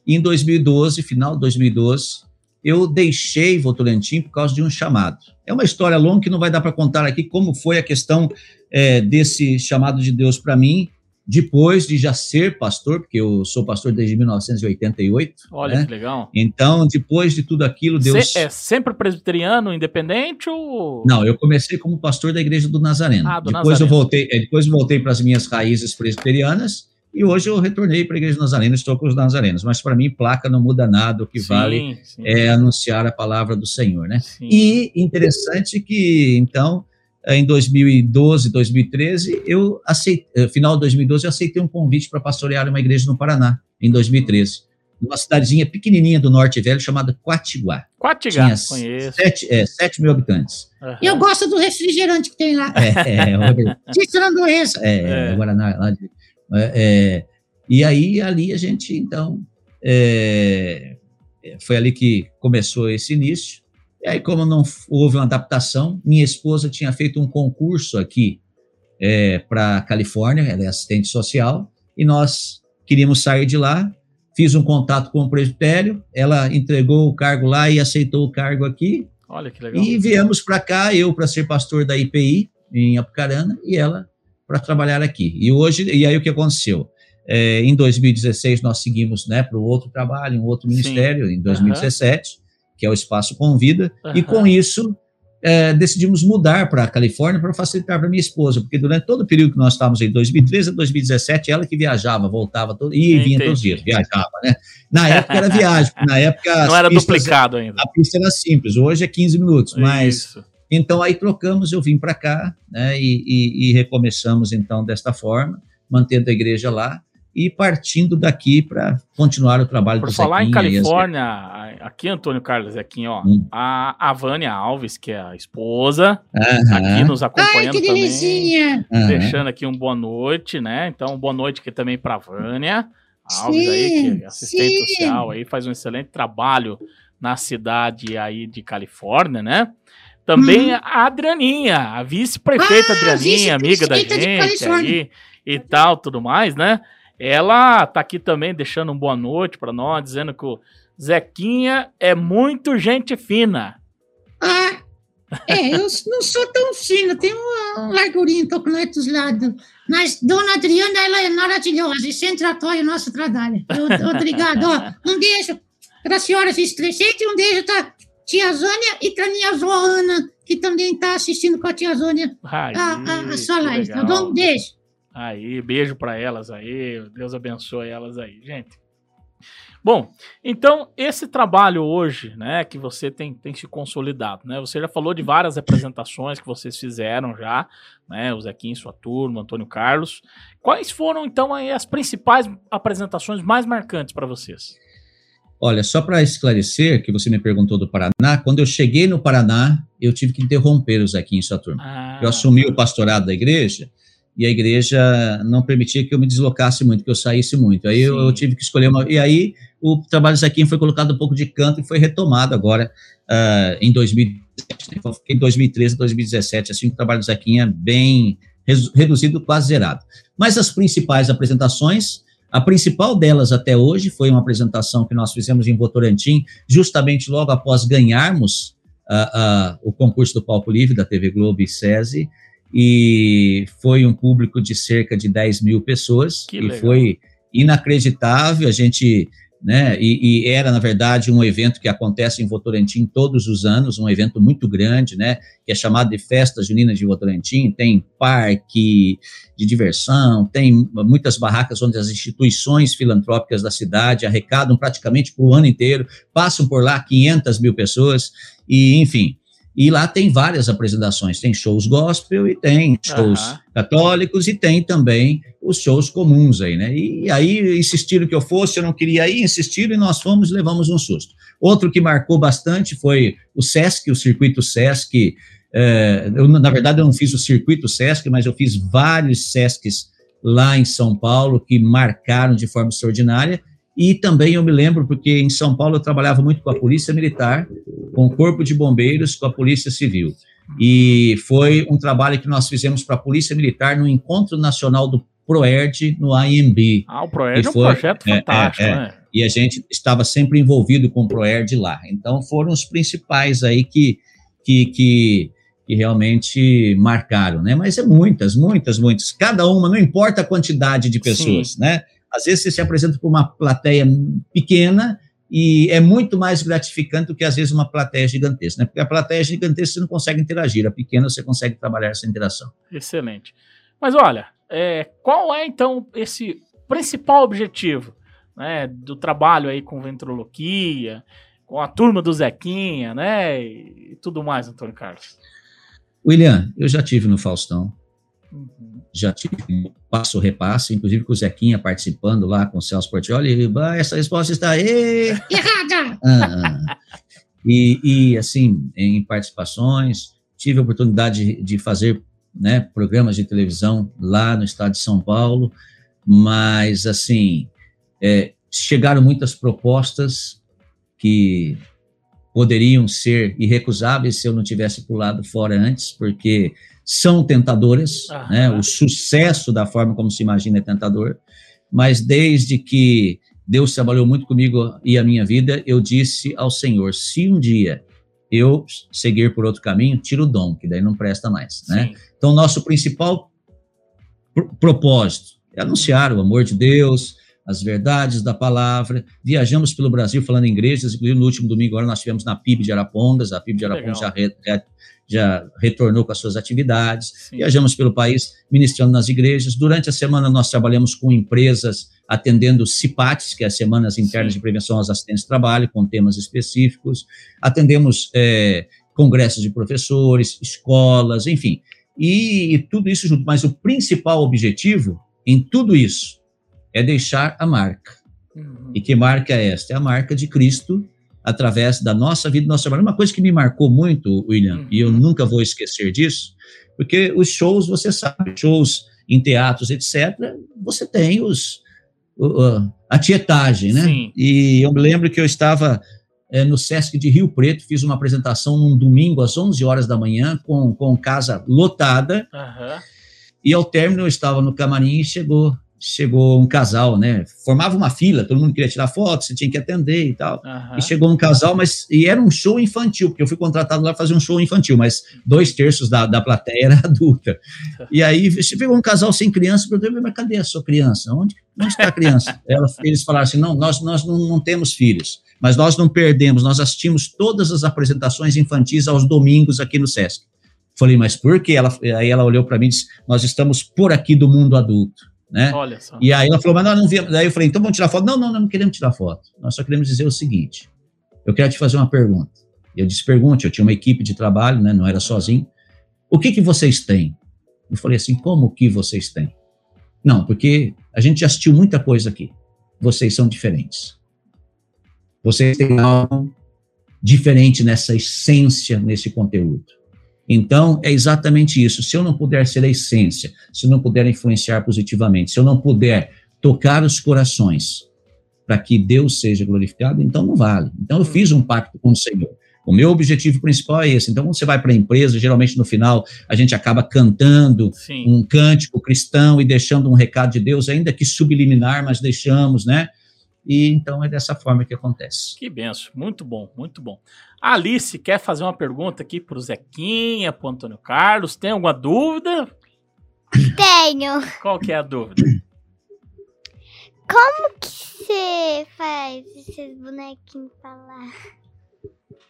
E em 2012, final de 2012, eu deixei Votorantim por causa de um chamado. É uma história longa que não vai dar para contar aqui como foi a questão eh, desse chamado de Deus para mim, depois de já ser pastor, porque eu sou pastor desde 1988. Olha né? que legal. Então, depois de tudo aquilo, Deus. Você é sempre presbiteriano, independente ou. Não, eu comecei como pastor da igreja do Nazareno. Ah, do depois Nazareno. eu voltei, é, depois eu voltei para as minhas raízes presbiterianas e hoje eu retornei para a igreja do Nazareno, estou com os nazarenos, mas para mim placa não muda nada, o que Sim, vale sim, é anunciar a palavra do Senhor, né? sim. E interessante que então em 2012, 2013, eu aceitei, final de 2012 eu aceitei um convite para pastorear uma igreja no Paraná, em 2013, numa cidadezinha pequenininha do Norte Velho chamada Quatiguá. Quatigá, Tinha conheço. sete, é, mil habitantes. Aham. Eu gosto do refrigerante que tem lá. É, é, é, framboesa. É, É. Guaraná. Lá de, é, é, e aí, ali a gente, então, é, foi ali que começou esse início. E aí, como não houve uma adaptação, minha esposa tinha feito um concurso aqui para Califórnia, ela é assistente social, e nós queríamos sair de lá. Fiz um contato com o presbitério, ela entregou o cargo lá e aceitou o cargo aqui. Olha que legal. E viemos para cá, eu para ser pastor da IPI em Apucarana e ela para trabalhar aqui. E hoje, e aí o que aconteceu? É, em 2016 nós seguimos né, para o outro trabalho, um outro Sim. ministério, em 2017, que é o Espaço Convida, Aham. e com isso é, decidimos mudar para a Califórnia para facilitar para minha esposa, porque durante todo o período que nós estávamos em 2013 a 2017, ela que viajava, voltava, todo, e vinha todos os dias, Entendi. viajava, né? Na época era viagem, na época Não era duplicado ainda. a pista era simples, hoje é 15 minutos, mas Isso. então aí trocamos, eu vim para cá, né, e, e- e recomeçamos então desta forma, mantendo a igreja lá e partindo daqui para continuar o trabalho Por do falar em Zequinha e as- Califórnia, a- aqui, Antônio Carlos, aqui, ó, Hum. a, a Vânia Alves, que é a esposa, Aham, aqui nos Ai, acompanhando que também. delicinha. aham. Deixando aqui um boa noite, né? Então, boa noite aqui também para Vânia Alves aí, que é assistente sim. social aí, faz um excelente trabalho na cidade aí de Califórnia, né? Também a Adrianinha, a vice-prefeita. Ah, Adrianinha, amiga da gente aí e tal, tudo mais, né? Ela tá aqui também deixando um boa noite para nós, dizendo que o Zequinha é muito gente fina. Ah, é, eu não sou tão fino, tem uma largurinha um pouco lá dos lados. Mas Dona Adriana, ela é maravilhosa e sempre apoia o nosso trabalho. Eu- Obrigado. Ó, um beijo para a senhora estressante e um beijo para tia Zônia e para minha avó Ana, que também está assistindo com a tia Zônia Aí, a, a, a sua live, tá bom? Um beijo. Aí, beijo pra elas aí. Deus abençoe elas aí, gente. Bom, então esse trabalho hoje, né, que você tem, tem se consolidado, né? Você já falou de várias apresentações que vocês fizeram já, né? O Zequinha e sua turma, Antônio Carlos. Quais foram então aí as principais apresentações mais marcantes para vocês? Olha, só para esclarecer, que você me perguntou do Paraná, quando eu cheguei no Paraná, eu tive que interromper o Zequinha e sua turma. Ah, Eu assumi o pastorado da igreja e a igreja não permitia que eu me deslocasse muito, que eu saísse muito. Aí eu, eu tive que escolher uma. E aí o trabalho do Zequinha foi colocado um pouco de canto e foi retomado agora ah, em 2017. né? Então, fiquei em 2013, 2017, assim, o trabalho do Zequinha bem resu- reduzido, quase zerado. Mas as principais apresentações. A principal delas até hoje foi uma apresentação que nós fizemos em Votorantim, justamente logo após ganharmos ah, ah, o concurso do Palco Livre da TV Globo e SESI, e foi um público de cerca de 10 mil pessoas, Que e legal. foi inacreditável, a gente, né, e, e era, na verdade, um evento que acontece em Votorantim todos os anos, um evento muito grande, né, que é chamado de Festa Junina de Votorantim, tem parque de diversão, tem muitas barracas onde as instituições filantrópicas da cidade arrecadam praticamente por o ano inteiro, passam por lá 500 mil pessoas, e enfim, e lá tem várias apresentações, tem shows gospel e tem shows católicos e tem também os shows comuns aí, né? E aí insistiram que eu fosse, eu não queria ir, insistiram e nós fomos e levamos um susto. Outro que marcou bastante foi o Sesc, o circuito Sesc. é, eu, na verdade, eu não fiz o circuito Sesc, mas eu fiz vários Sescs lá em São Paulo que marcaram de forma extraordinária. E também eu me lembro, porque em São Paulo eu trabalhava muito com a Polícia Militar, com o Corpo de Bombeiros, com a Polícia Civil. E foi um trabalho que nós fizemos para a Polícia Militar no Encontro Nacional do PROERD, no IMB. Ah, o Proerd é um foi- projeto é, é, fantástico, é. né? E a gente estava sempre envolvido com o PROERD lá. Então foram os principais aí que, que, que, que realmente marcaram, né? Mas é muitas, muitas, muitas. Cada uma, não importa a quantidade de pessoas, né? Às vezes você se apresenta para uma plateia pequena e é muito mais gratificante do que às vezes uma plateia gigantesca, né? Porque a plateia gigantesca você não consegue interagir, a pequena você consegue trabalhar essa interação. Excelente. Mas olha, é, qual é então esse principal objetivo né, do trabalho aí com ventroloquia, com a turma do Zequinha, né? E tudo mais, Antônio Carlos. William, eu já tive no Faustão, Uhum. Já tive um passo repasse, inclusive com o Zequinha participando lá com o Celso Portioli, e, "Bah, essa resposta está aí. Errada! Ah, ah. E, e, assim, em participações, tive a oportunidade de, de fazer né, programas de televisão lá no estado de São Paulo, mas, assim, é, chegaram muitas propostas que poderiam ser irrecusáveis se eu não tivesse pulado fora antes, porque são tentadoras, Aham. né? O sucesso da forma como se imagina é tentador, mas desde que Deus trabalhou muito comigo e a minha vida, eu disse ao Senhor: se um dia eu seguir por outro caminho, tira o dom, que daí não presta mais, né? Sim. Então, nosso principal pr- propósito é anunciar o amor de Deus, as verdades da palavra. Viajamos pelo Brasil falando em igrejas, inclusive no último domingo agora nós tivemos na PIB de Arapongas, a PIB de Arapongas já, re, já, retornou com as suas atividades. Sim. Viajamos pelo país ministrando nas igrejas. Durante a semana nós trabalhamos com empresas atendendo CIPATs, que é as Semanas Internas Sim. de Prevenção aos Assistentes de Trabalho, com temas específicos. Atendemos é, congressos de professores, escolas, enfim. E, e tudo isso junto. Mas o principal objetivo em tudo isso é deixar a marca. Uhum. E que marca é esta? É a marca de Cristo através da nossa vida, do nosso trabalho. Uma coisa que me marcou muito, William, uhum. e eu nunca vou esquecer disso, porque os shows, você sabe, shows em teatros, etc., você tem os uh, a tietagem, né? Sim. E eu me lembro que eu estava é, no Sesc de Rio Preto, fiz uma apresentação num domingo às 11 horas da manhã, com, com casa lotada, uhum. e ao término eu estava no camarim e chegou chegou um casal, né? Formava uma fila, todo mundo queria tirar foto, você tinha que atender e tal. Uhum. E chegou um casal, mas e era um show infantil, porque eu fui contratado lá para fazer um show infantil, mas dois terços da, da plateia era adulta. E aí chegou um casal sem criança, eu perguntei, mas cadê a sua criança? Onde, onde está a criança? Ela, eles falaram assim: não, nós, nós não, não temos filhos, mas nós não perdemos, nós assistimos todas as apresentações infantis aos domingos aqui no SESC. Falei, mas por quê? Ela, aí ela olhou para mim e disse: nós estamos por aqui do mundo adulto né? Olha só. E aí ela falou, mas nós não vimos. Daí eu falei, então vamos tirar foto. Não, não, não queremos tirar foto. Nós só queremos dizer o seguinte: eu quero te fazer uma pergunta. Eu disse, pergunte, eu tinha uma equipe de trabalho, né? Não era sozinho. O que que vocês têm? Eu falei assim, como que vocês têm? Não, porque a gente já assistiu muita coisa aqui. Vocês são diferentes. Vocês têm algo diferente nessa essência, nesse conteúdo. Então, é exatamente isso. Se eu não puder ser a essência, se eu não puder influenciar positivamente, se eu não puder tocar os corações para que Deus seja glorificado, então não vale. Então, eu fiz um pacto com o Senhor. O meu objetivo principal é esse. Então, quando você vai para a empresa, geralmente no final a gente acaba cantando Sim. um cântico cristão e deixando um recado de Deus, ainda que subliminar, mas deixamos, né? E então é dessa forma que acontece. Que benção, muito bom, muito bom. A Alice quer fazer uma pergunta aqui para o Zequinha, para o Antônio Carlos. Tem alguma dúvida? Tenho. Qual que é a dúvida? Como que você faz esses bonequinhos falar?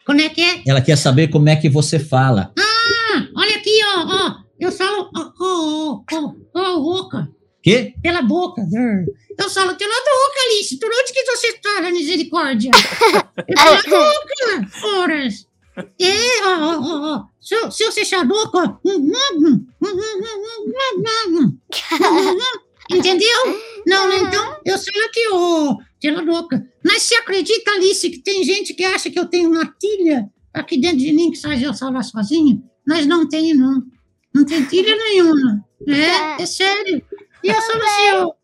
Como é que é? Ela quer saber como é que você fala. Ah, olha aqui, ó, ó. Eu falo, ó, ó, ó, ó, boca. Quê? Pela boca. Eu falo pela boca, Alice. Por onde que você tá, na misericórdia? É pela boca, horas. É, ó, ó, ó. Se, se eu fechar a boca, Entendeu? Não, então, eu sei aqui, ó, pela boca. Mas se acredita, Alice, que tem gente que acha que eu tenho uma tilha aqui dentro de mim que faz eu falar sozinho? Mas não tenho, não. Não tem tilha nenhuma. É, é sério. E eu sou assim,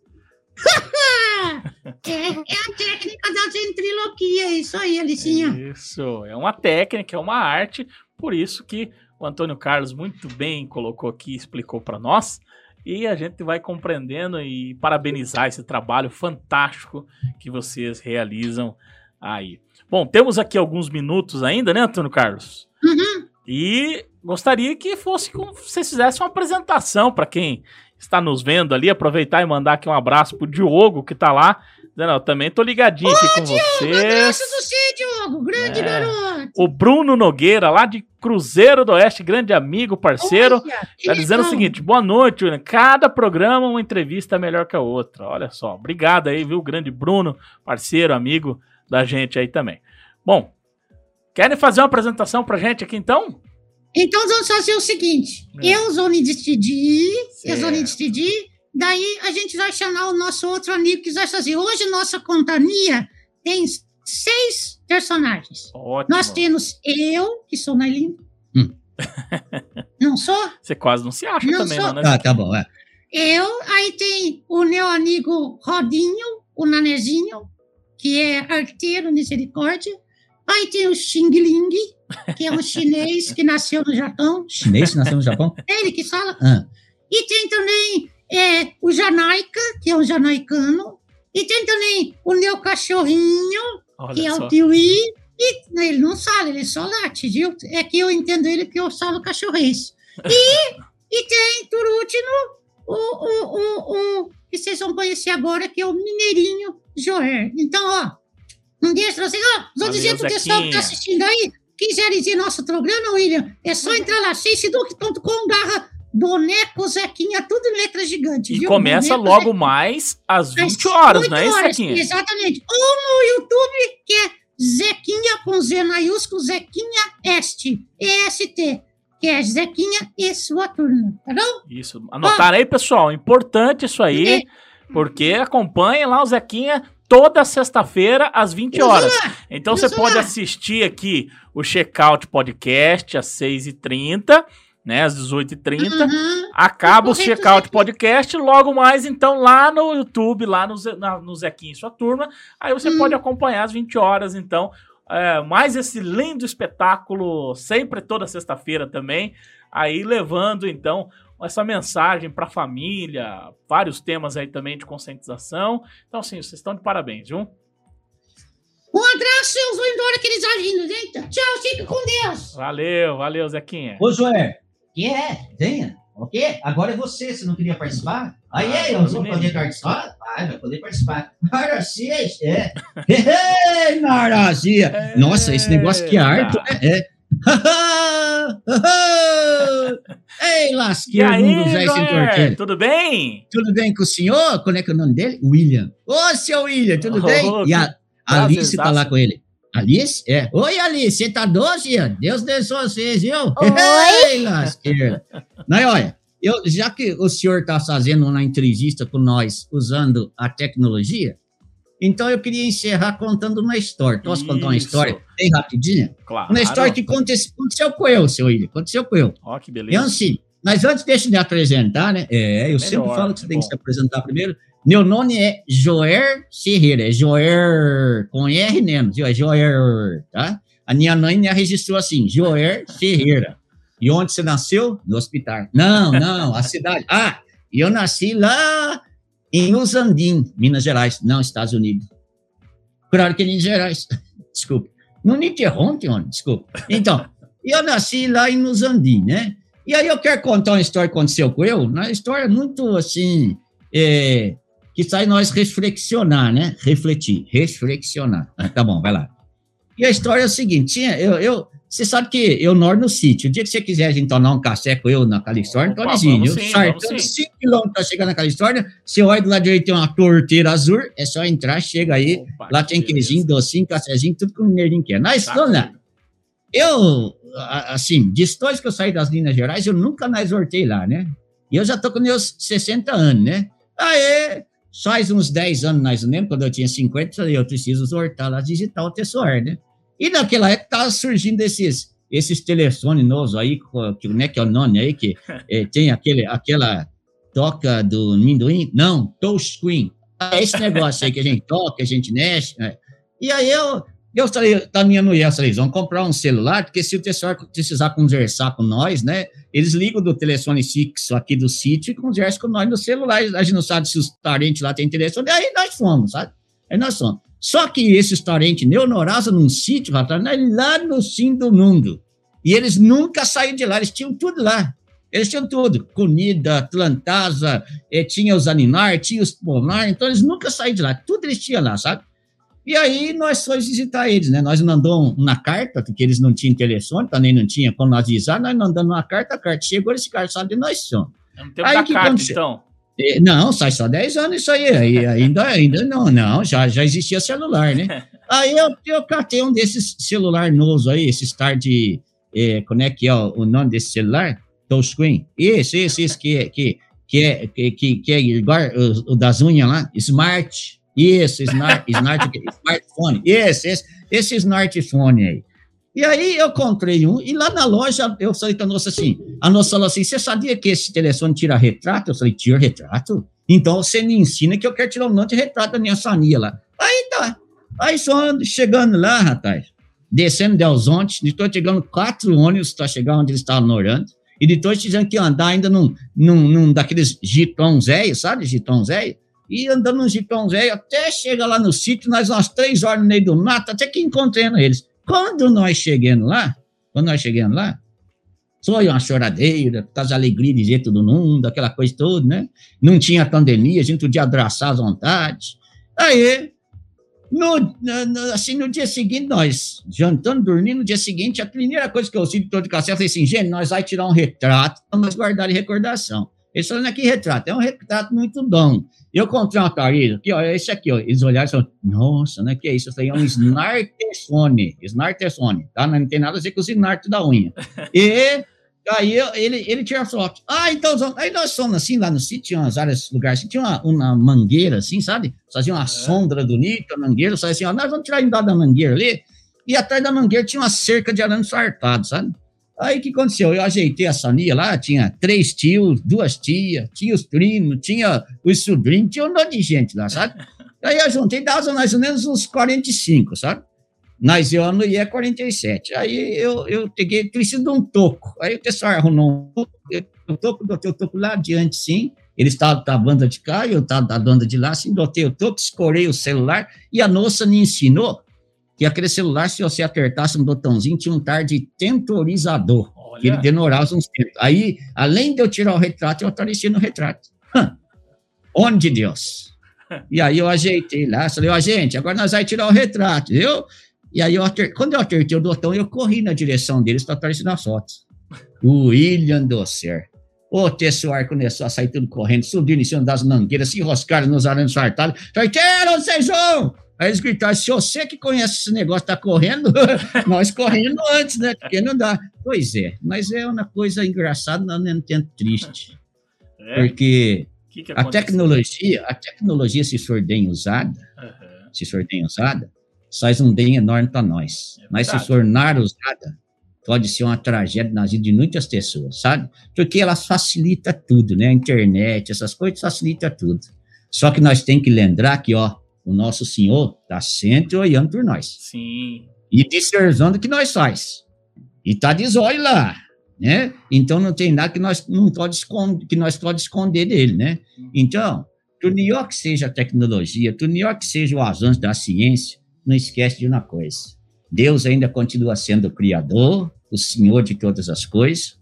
é, é, a técnica da ventriloquia, isso aí, Alicinha. Isso, é uma técnica, é uma arte, por isso que o Antônio Carlos muito bem colocou aqui, explicou para nós, e a gente vai compreendendo e parabenizar esse trabalho fantástico que vocês realizam aí. Bom, temos aqui alguns minutos ainda, né, Antônio Carlos? Uhum. E gostaria que fosse com vocês fizessem uma apresentação para quem está nos vendo ali, aproveitar e mandar aqui um abraço pro Diogo, que tá lá. Não, também tô ligadinho Ô, aqui com Diogo, vocês. Abraço você, Diogo, grande é. garoto. O Bruno Nogueira, lá de Cruzeiro do Oeste, grande amigo, parceiro, Olha, tá dizendo o seguinte: boa noite, William. Cada programa uma entrevista melhor que a outra. Olha só, obrigado aí, viu, grande Bruno, parceiro, amigo da gente aí também. Bom, querem fazer uma apresentação pra gente aqui então? Então vamos fazer o seguinte: é. eu vou me despedir, certo. eu vou me despedir, daí a gente vai chamar o nosso outro amigo que vai fazer. Hoje nossa companhia tem seis personagens. Ótimo. Nós temos eu, que sou Nailin. Hum. Não sou? Você quase não se acha não também, sou. não, né? Ah, tá bom, é. Eu, aí tem o meu amigo Rodinho, o Nanezinho, que é arteiro misericórdia. Aí tem o Xing Ling, que é um chinês que nasceu no Japão. Chinês que nasceu no Japão? É ele que fala. Ah. E tem também é, o Janaica, que é um janaicano. E tem também o meu cachorrinho, Olha que é só. o Tiwi. E ele não fala, ele só late, viu? É que eu entendo ele que eu falo cachorrês. E, e tem, por último, o, o, o, o que vocês vão conhecer agora, que é o Mineirinho Joer. Então, ó, um dia pra vocês, ó, vou Valeu, dizer pro pessoal que tá Zequinha. assistindo aí, quiser dizer nosso programa, William, é só entrar lá, facebook.com barra boneco Zequinha, tudo em letra gigante, E viu? começa Boneco logo mais às Às 20 horas, 8 não é isso, Zequinha? Exatamente. Ou no YouTube, que é Zequinha com Z maiúsculo, Zequinha Este, EST, que é Zequinha e sua turma, tá bom? Isso. Anotaram aí, pessoal. Importante isso É. aí, porque acompanha lá o Zequinha toda sexta-feira às 20 horas. Então você pode lá. assistir aqui o Checkout Podcast às 6h30, né? Às 18h30. Uhum. Acaba o Checkout. Podcast, logo mais, então, lá no YouTube, lá no, Ze- na- no Zequinha e sua turma. Aí você Hum. pode acompanhar às 20 horas, então. é, mais esse lindo espetáculo, sempre toda sexta-feira também. Aí levando, então, essa mensagem para a família, vários temas aí também de conscientização. Então, assim, vocês estão de parabéns, viu? Um abraço, eu vou embora que eles agindo, gente. Tchau, fique com Deus. Valeu, valeu, Zequinha. Ô, Joé, que é? Venha. O quê? Agora é você, você não queria participar? Aí, Ah, aí, eu vou poder participar? Vai, vai poder participar. Maracia, é. Ei, Maracia. Nossa, esse negócio que é arte, né? É. Ei, E lasqueiro, aí, Zé torqueiro. tudo bem? Tudo bem com o senhor? Como é que é o nome dele? William. Ô, seu William, tudo Oh, bem? E a Alice tá lá com ele. Alice? É. Oi, Alice, você tá doce? Deus abençoe vocês, viu? Oi. Ei, lasqueira. Mas olha, eu, já que o senhor tá fazendo uma entrevista com nós usando a tecnologia, então eu queria encerrar contando uma história. Posso contar uma Isso. história bem rapidinha? Claro. Uma história que aconte- aconteceu com eu, seu William. Aconteceu com eu. Ó, que É beleza. assim, mas antes deixa eu me apresentar, né? É, eu sempre Melhor, falo que você é tem que se apresentar primeiro. Meu nome é Joer Ferreira, é Joer com R menos? É Joer, tá? A minha mãe me registrou assim, Joer Ferreira. E onde você nasceu? No hospital. Não, não, a cidade. Ah, eu nasci lá em Uzandim, Minas Gerais, não, Estados Unidos. Claro que é Minas Gerais. Desculpa. Me interrompe, homem, desculpa. Então, eu nasci lá em Uzandim, né? E aí eu quero contar uma história que aconteceu com eu, uma história muito assim, é, que sai nós reflexionar, né? Refletir, reflexionar. Ah, tá bom, vai lá. E a história é o seguinte, tinha, eu, eu, você sabe que eu moro no sítio, o dia que você quiser a gente tomar um café com eu na Califórnia, Opa, eu saio vamos sim. 5 quilômetros para chegar na Califórnia, você olha do lado direito tem uma torteira azul, é só entrar, chega aí, Opa, lá tem queijinho, docinho, cafezinho, tudo que o mineirinho quer. Tá estamos lá. certo. Eu, assim, de histórias que eu saí das Minas Gerais, eu nunca mais voltei lá, né? E eu já tô com meus 60 anos, né? Aí, faz uns 10 anos mais ou menos, quando eu tinha 50, eu falei, eu preciso voltar lá digitar o tesouro, né? E naquela época tava surgindo esses, esses telefones novos aí, que, né, que é o nome aí, que eh, tem aquele, aquela toca do Minduim? Não, touchscreen. É esse negócio aí que a gente toca, a gente mexe. né? E aí eu, eu falei, tá minha mulher, eu falei, vamos comprar um celular, porque se o pessoal precisar conversar com nós, né, eles ligam do telefone fixo aqui do sítio e conversam com nós no celular. A gente não sabe se os parentes lá têm telefone, aí nós fomos, sabe? Aí nós fomos. Só que esses parentes neonorados num sítio, lá no fim do mundo. E eles nunca saíram de lá, eles tinham tudo lá. Eles tinham tudo, comida, plantasa, eh, tinha os animais, tinha os pomar, então eles nunca saíram de lá, tudo eles tinham lá, sabe? E aí nós fomos visitar eles, né? Nós mandamos uma carta, porque eles não tinham telefone, também não tinha como nós avisar, nós mandamos uma carta, a carta chegou, esse cara sabe de nós somos. É no tempo Aí da que carta, aconteceu? então. Eh, Não, sai só 10 anos isso aí, aí ainda, ainda não, não, já, já existia celular, né? Aí eu, eu catei um desses celular novos aí, esse Star de, eh, como é que é o, o nome desse celular? Touchscreen. Esse, esse, esse que, é- que, que, é, que, que é igual o, o das unhas lá, Smart. Isso, smart, smart, smartphone. Esse, esse, esse smartphone aí. E aí eu comprei um, e lá na loja eu falei pra moça assim, a moça falou assim, você sabia que esse telefone tira retrato? Eu falei, tira retrato? Então você me ensina que eu quero tirar um monte de retrato da minha família lá. Aí tá. Aí só chegando lá, rapaz, descendo de Alzonte, estou chegando quatro ônibus para chegar onde eles estavam morando, e depois tiveram que andar ainda num, num, num daqueles velhos, sabe, velhos? E andando num velho até chegar lá no sítio, nós umas três horas no meio do mato, até que encontrando eles. Quando nós chegando lá, quando nós chegando lá, Foi uma choradeira, por causa da alegria de ver todo mundo, aquela coisa toda, né? Não tinha pandemia, a gente podia abraçar à vontade. Aí, no, no, assim, no dia seguinte, nós jantando, dormindo, no dia seguinte, a primeira coisa que eu sinto todo de café, falei assim, gente, nós vamos tirar um retrato, vamos guardar de recordação. Eles falaram, que retrato? É um retrato muito bom. Eu carreira, aqui, ó, esse aqui, ó. Eles olharam e falaram, nossa, né, que é isso? Eu falei, é um Snartesone, Snartesone, tá? Não tem nada a ver com o Snart da unha. E aí ele, ele tira foto. Ah, então, aí nós fomos assim, lá no sítio, tinha umas áreas, lugares assim, tinha uma, uma mangueira assim, sabe? Fazia uma é. sombra bonita, mangueira, só assim, ó, nós vamos tirar embaixo da mangueira ali, e atrás da mangueira tinha uma cerca de arame fartado, sabe? Aí o que aconteceu? Eu ajeitei a Sonia lá, tinha três tios, duas tias, tinha os primos, tinha os sobrinhos, tinha um monte de gente lá, sabe? Aí eu juntei, dava mais ou menos uns 45, sabe? Mas eu não ia 47. Aí eu, eu peguei, preciso de um toco. Aí o pessoal arrumou um toco, o toco, dotei o toco lá adiante, sim. Ele estava da banda de cá, eu estava da banda de lá, assim, dotei o toco, escorei o celular, e a moça me ensinou que aquele celular, se você apertasse um botãozinho, tinha um tar de temporizador, Olha. que ele demorava uns tempos. Aí, além de eu tirar o retrato, eu aparecia no retrato. Onde Deus? E aí eu ajeitei lá, falei, ó, gente, agora nós vamos tirar o retrato, viu? E aí, eu ater... quando eu apertei o botão, eu corri na direção deles para aparecer nas fotos. O William Dosser. O Tessuar começou a sair tudo correndo, subindo em cima das mangueiras, se enroscaram nos arames fartados. Falei, onde vocês vão? Aí eles gritaram: se você que conhece esse negócio está correndo, nós correndo antes, né? Porque não dá. Pois é, mas é uma coisa engraçada, não é tempo triste. É? Porque que que a tecnologia, a tecnologia, se for bem usada, uhum. se for bem usada, faz um bem enorme para nós. É mas se for mal usada, pode ser uma tragédia na vida de muitas pessoas, sabe? Porque ela facilita tudo, né? A internet, essas coisas facilita tudo. Só que nós temos que lembrar que, ó, o nosso Senhor está sempre olhando por nós. Sim. E discernindo o que nós faz. E está de zóio lá, né? Então não tem nada que nós não pode esconder, que nós pode esconder dele, né? Então, tu melhor que seja a tecnologia, tu melhor que seja o avanço da ciência, não esquece de uma coisa. Deus ainda continua sendo o criador, o Senhor de todas as coisas,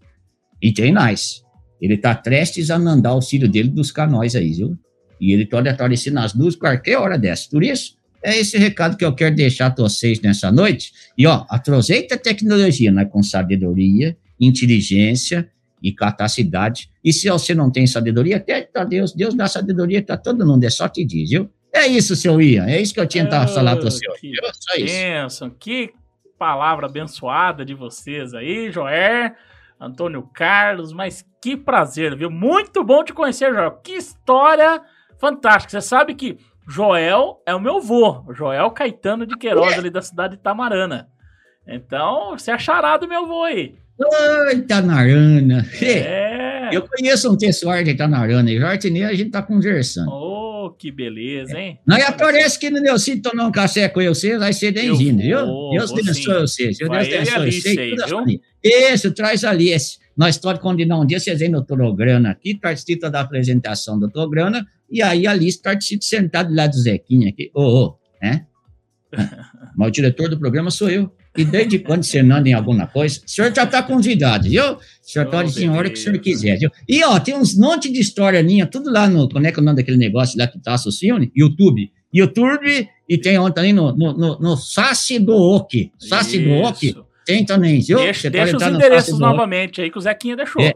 e tem nós. Ele está prestes a mandar o filho dele buscar nós aí, viu? E ele pode aparecer nas luzes qualquer hora dessa. Por isso, é esse recado que eu quero deixar para vocês nessa noite. E, ó, aproveita a tecnologia, né, com sabedoria, inteligência e capacidade. E se você não tem sabedoria, até para Deus, Deus dá sabedoria para todo mundo, é só te diz, viu? É isso, seu Ian, é isso que eu tinha que falar para você. Que só isso. Benção, que palavra abençoada de vocês aí, Joé, Antônio Carlos, mas que prazer, viu? Muito bom te conhecer, Joel. Que história fantástico. Você sabe que Joel é o meu vô, Joel Caetano de Queiroz, ali da cidade de Tamarana. Então, você é chará do meu vô aí. Oi, Tamarana. É. Eu conheço um pessoal de Itanarana e Jardineiro, a gente tá conversando. Oh, que beleza, hein? Não, e aparece que no meu sítio tomar um café com vocês, vai ser bem-vindo, viu? Deus abençoe vocês. Deus abençoe vocês. Isso, traz a Alice. Nós pode combinar um dia, vocês vêm no programa aqui, participa da apresentação do programa, e aí a Alice participa sentado lá do Zequinha aqui. Ô, oh, oh, né? Mas o diretor do programa sou eu. E desde quando você anda em alguma coisa, o senhor já está convidado, viu? O senhor pode vir a hora que o senhor quiser, viu? E, ó, tem uns monte de história minha, tudo lá no, como é que é o nome daquele negócio lá que tá associando? YouTube. YouTube, e tem ontem também no, no, no, no do Oki. Sassi do Oki, tem também, viu? Deixa, deixa os endereços novamente aí que o Zequinha deixou. É.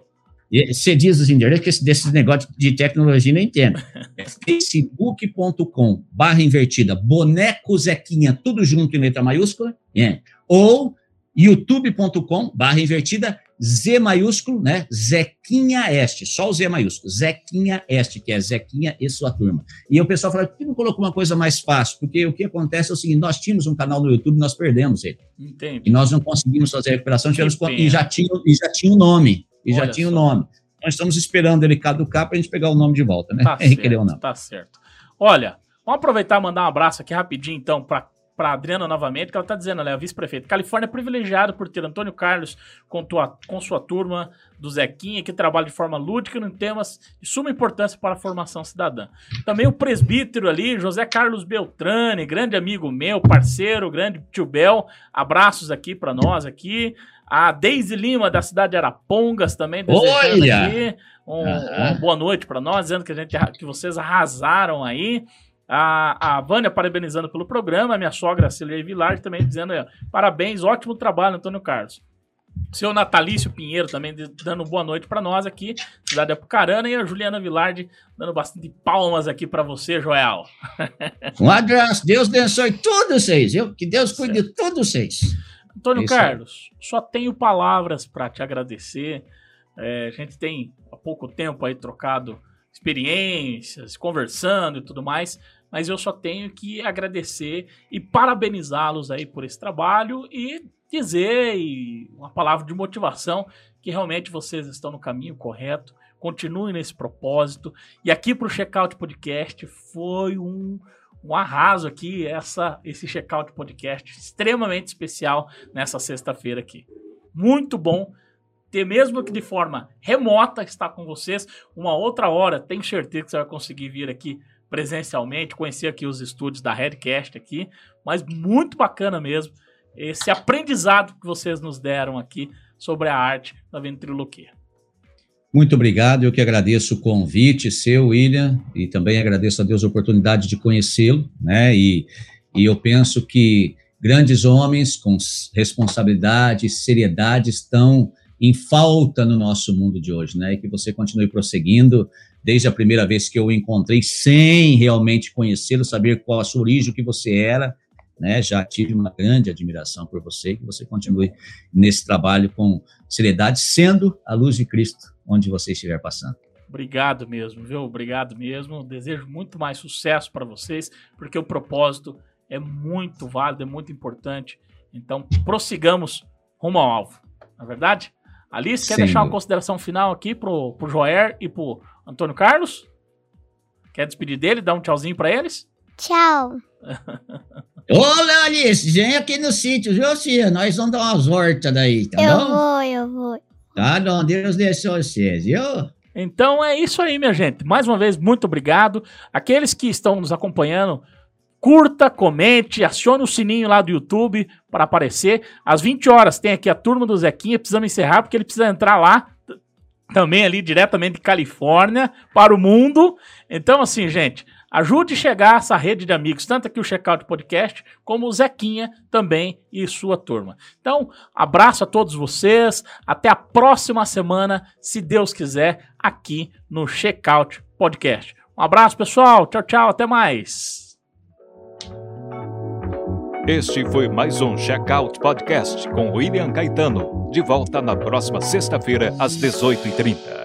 Você diz os endereços, que desses negócios de tecnologia não entendo. É facebook.com barra invertida, boneco Zequinha, tudo junto em letra maiúscula, é. ou youtube.com barra invertida, Z maiúsculo, né? Zequinha Este, só o Z maiúsculo, Zequinha Este, que é Zequinha e sua turma. E o pessoal fala, por que não colocou uma coisa mais fácil? Porque o que acontece é o seguinte, nós tínhamos um canal no YouTube, nós perdemos ele. Entendi. E nós não conseguimos fazer a recuperação, tivemos, e já tinha, e já tinha o um nome e Olha já tinha o nome. Nós estamos esperando ele caducar para a gente pegar o nome de volta, né? Tá certo, ou não. Tá certo. Olha, vamos aproveitar e mandar um abraço aqui rapidinho, então, para para Adriana novamente, que ela está dizendo, ela é vice-prefeita. Califórnia é privilegiado por ter Antônio Carlos com, tua, com sua turma do Zequinha, que trabalha de forma lúdica em temas de suma importância para a formação cidadã. Também o presbítero ali, José Carlos Beltrame, grande amigo meu, parceiro, grande tio Bel, abraços aqui para nós aqui. A Deise Lima, da cidade de Arapongas, também desejando Olha! aqui um, uhum. uma boa noite para nós, dizendo que, a gente, que vocês arrasaram aí. A, a Vânia parabenizando pelo programa, a minha sogra Celia Vilar também dizendo parabéns, ótimo trabalho, Antônio Carlos. Seu Natalício Pinheiro também dando boa noite para nós aqui, cidade de Apucarana, e a Juliana Vilardi dando bastante palmas aqui para você, Joel. Um abraço, Deus abençoe todos vocês, viu? Que Deus cuide de todos vocês. Antônio Isso Carlos, só tenho palavras para te agradecer. É, a gente tem há pouco tempo aí trocado experiências, conversando e tudo mais, mas eu só tenho que agradecer e parabenizá-los aí por esse trabalho e dizer e uma palavra de motivação que realmente vocês estão no caminho correto, continuem nesse propósito. E aqui para o Checkout Podcast foi um, um arraso aqui, essa, esse Checkout Podcast extremamente especial nessa sexta-feira aqui. Muito bom ter, mesmo que de forma remota, estar com vocês. Uma outra hora, tenho certeza que você vai conseguir vir aqui presencialmente, conhecer aqui os estúdios da Redcast aqui, mas muito bacana mesmo esse aprendizado que vocês nos deram aqui sobre a arte da ventriloquia. Muito obrigado, eu que agradeço o convite seu, William, e também agradeço a Deus a oportunidade de conhecê-lo, né, e, e eu penso que grandes homens com responsabilidade e seriedade estão em falta no nosso mundo de hoje, né? E que você continue prosseguindo desde a primeira vez que eu o encontrei, sem realmente conhecê-lo, saber qual a sua origem, o que você era, né? Já tive uma grande admiração por você, que você continue nesse trabalho com seriedade, sendo a luz de Cristo onde você estiver passando. Obrigado mesmo, viu? Obrigado mesmo. Desejo muito mais sucesso para vocês, porque o propósito é muito válido, é muito importante. Então, prossigamos rumo ao alvo. Na é verdade? Alice, quer Sim. deixar uma consideração final aqui pro, pro Joer e pro Antônio Carlos? Quer despedir dele? Dar um tchauzinho para eles? Tchau. Olá, Alice, vem aqui no sítio, viu, Cia? Nós vamos dar umas hortas daí, tá eu bom? Eu vou, eu vou. Tá bom, Deus deixou vocês, viu? Então é isso aí, minha gente. Mais uma vez, muito obrigado. Aqueles que estão nos acompanhando, curta, comente, acione o sininho lá do YouTube para aparecer. Às 20 horas tem aqui a turma do Zequinha, precisamos encerrar porque ele precisa entrar lá também ali diretamente de Califórnia para o mundo. Então assim, gente, ajude a chegar essa rede de amigos, tanto aqui o Checkout Podcast, como o Zequinha também e sua turma. Então, abraço a todos vocês, até a próxima semana, se Deus quiser, aqui no Checkout Podcast. Um abraço, pessoal. Tchau, tchau, até mais. Este foi mais um Checkout Podcast com William Caetano. De volta na próxima sexta-feira, às 18h30.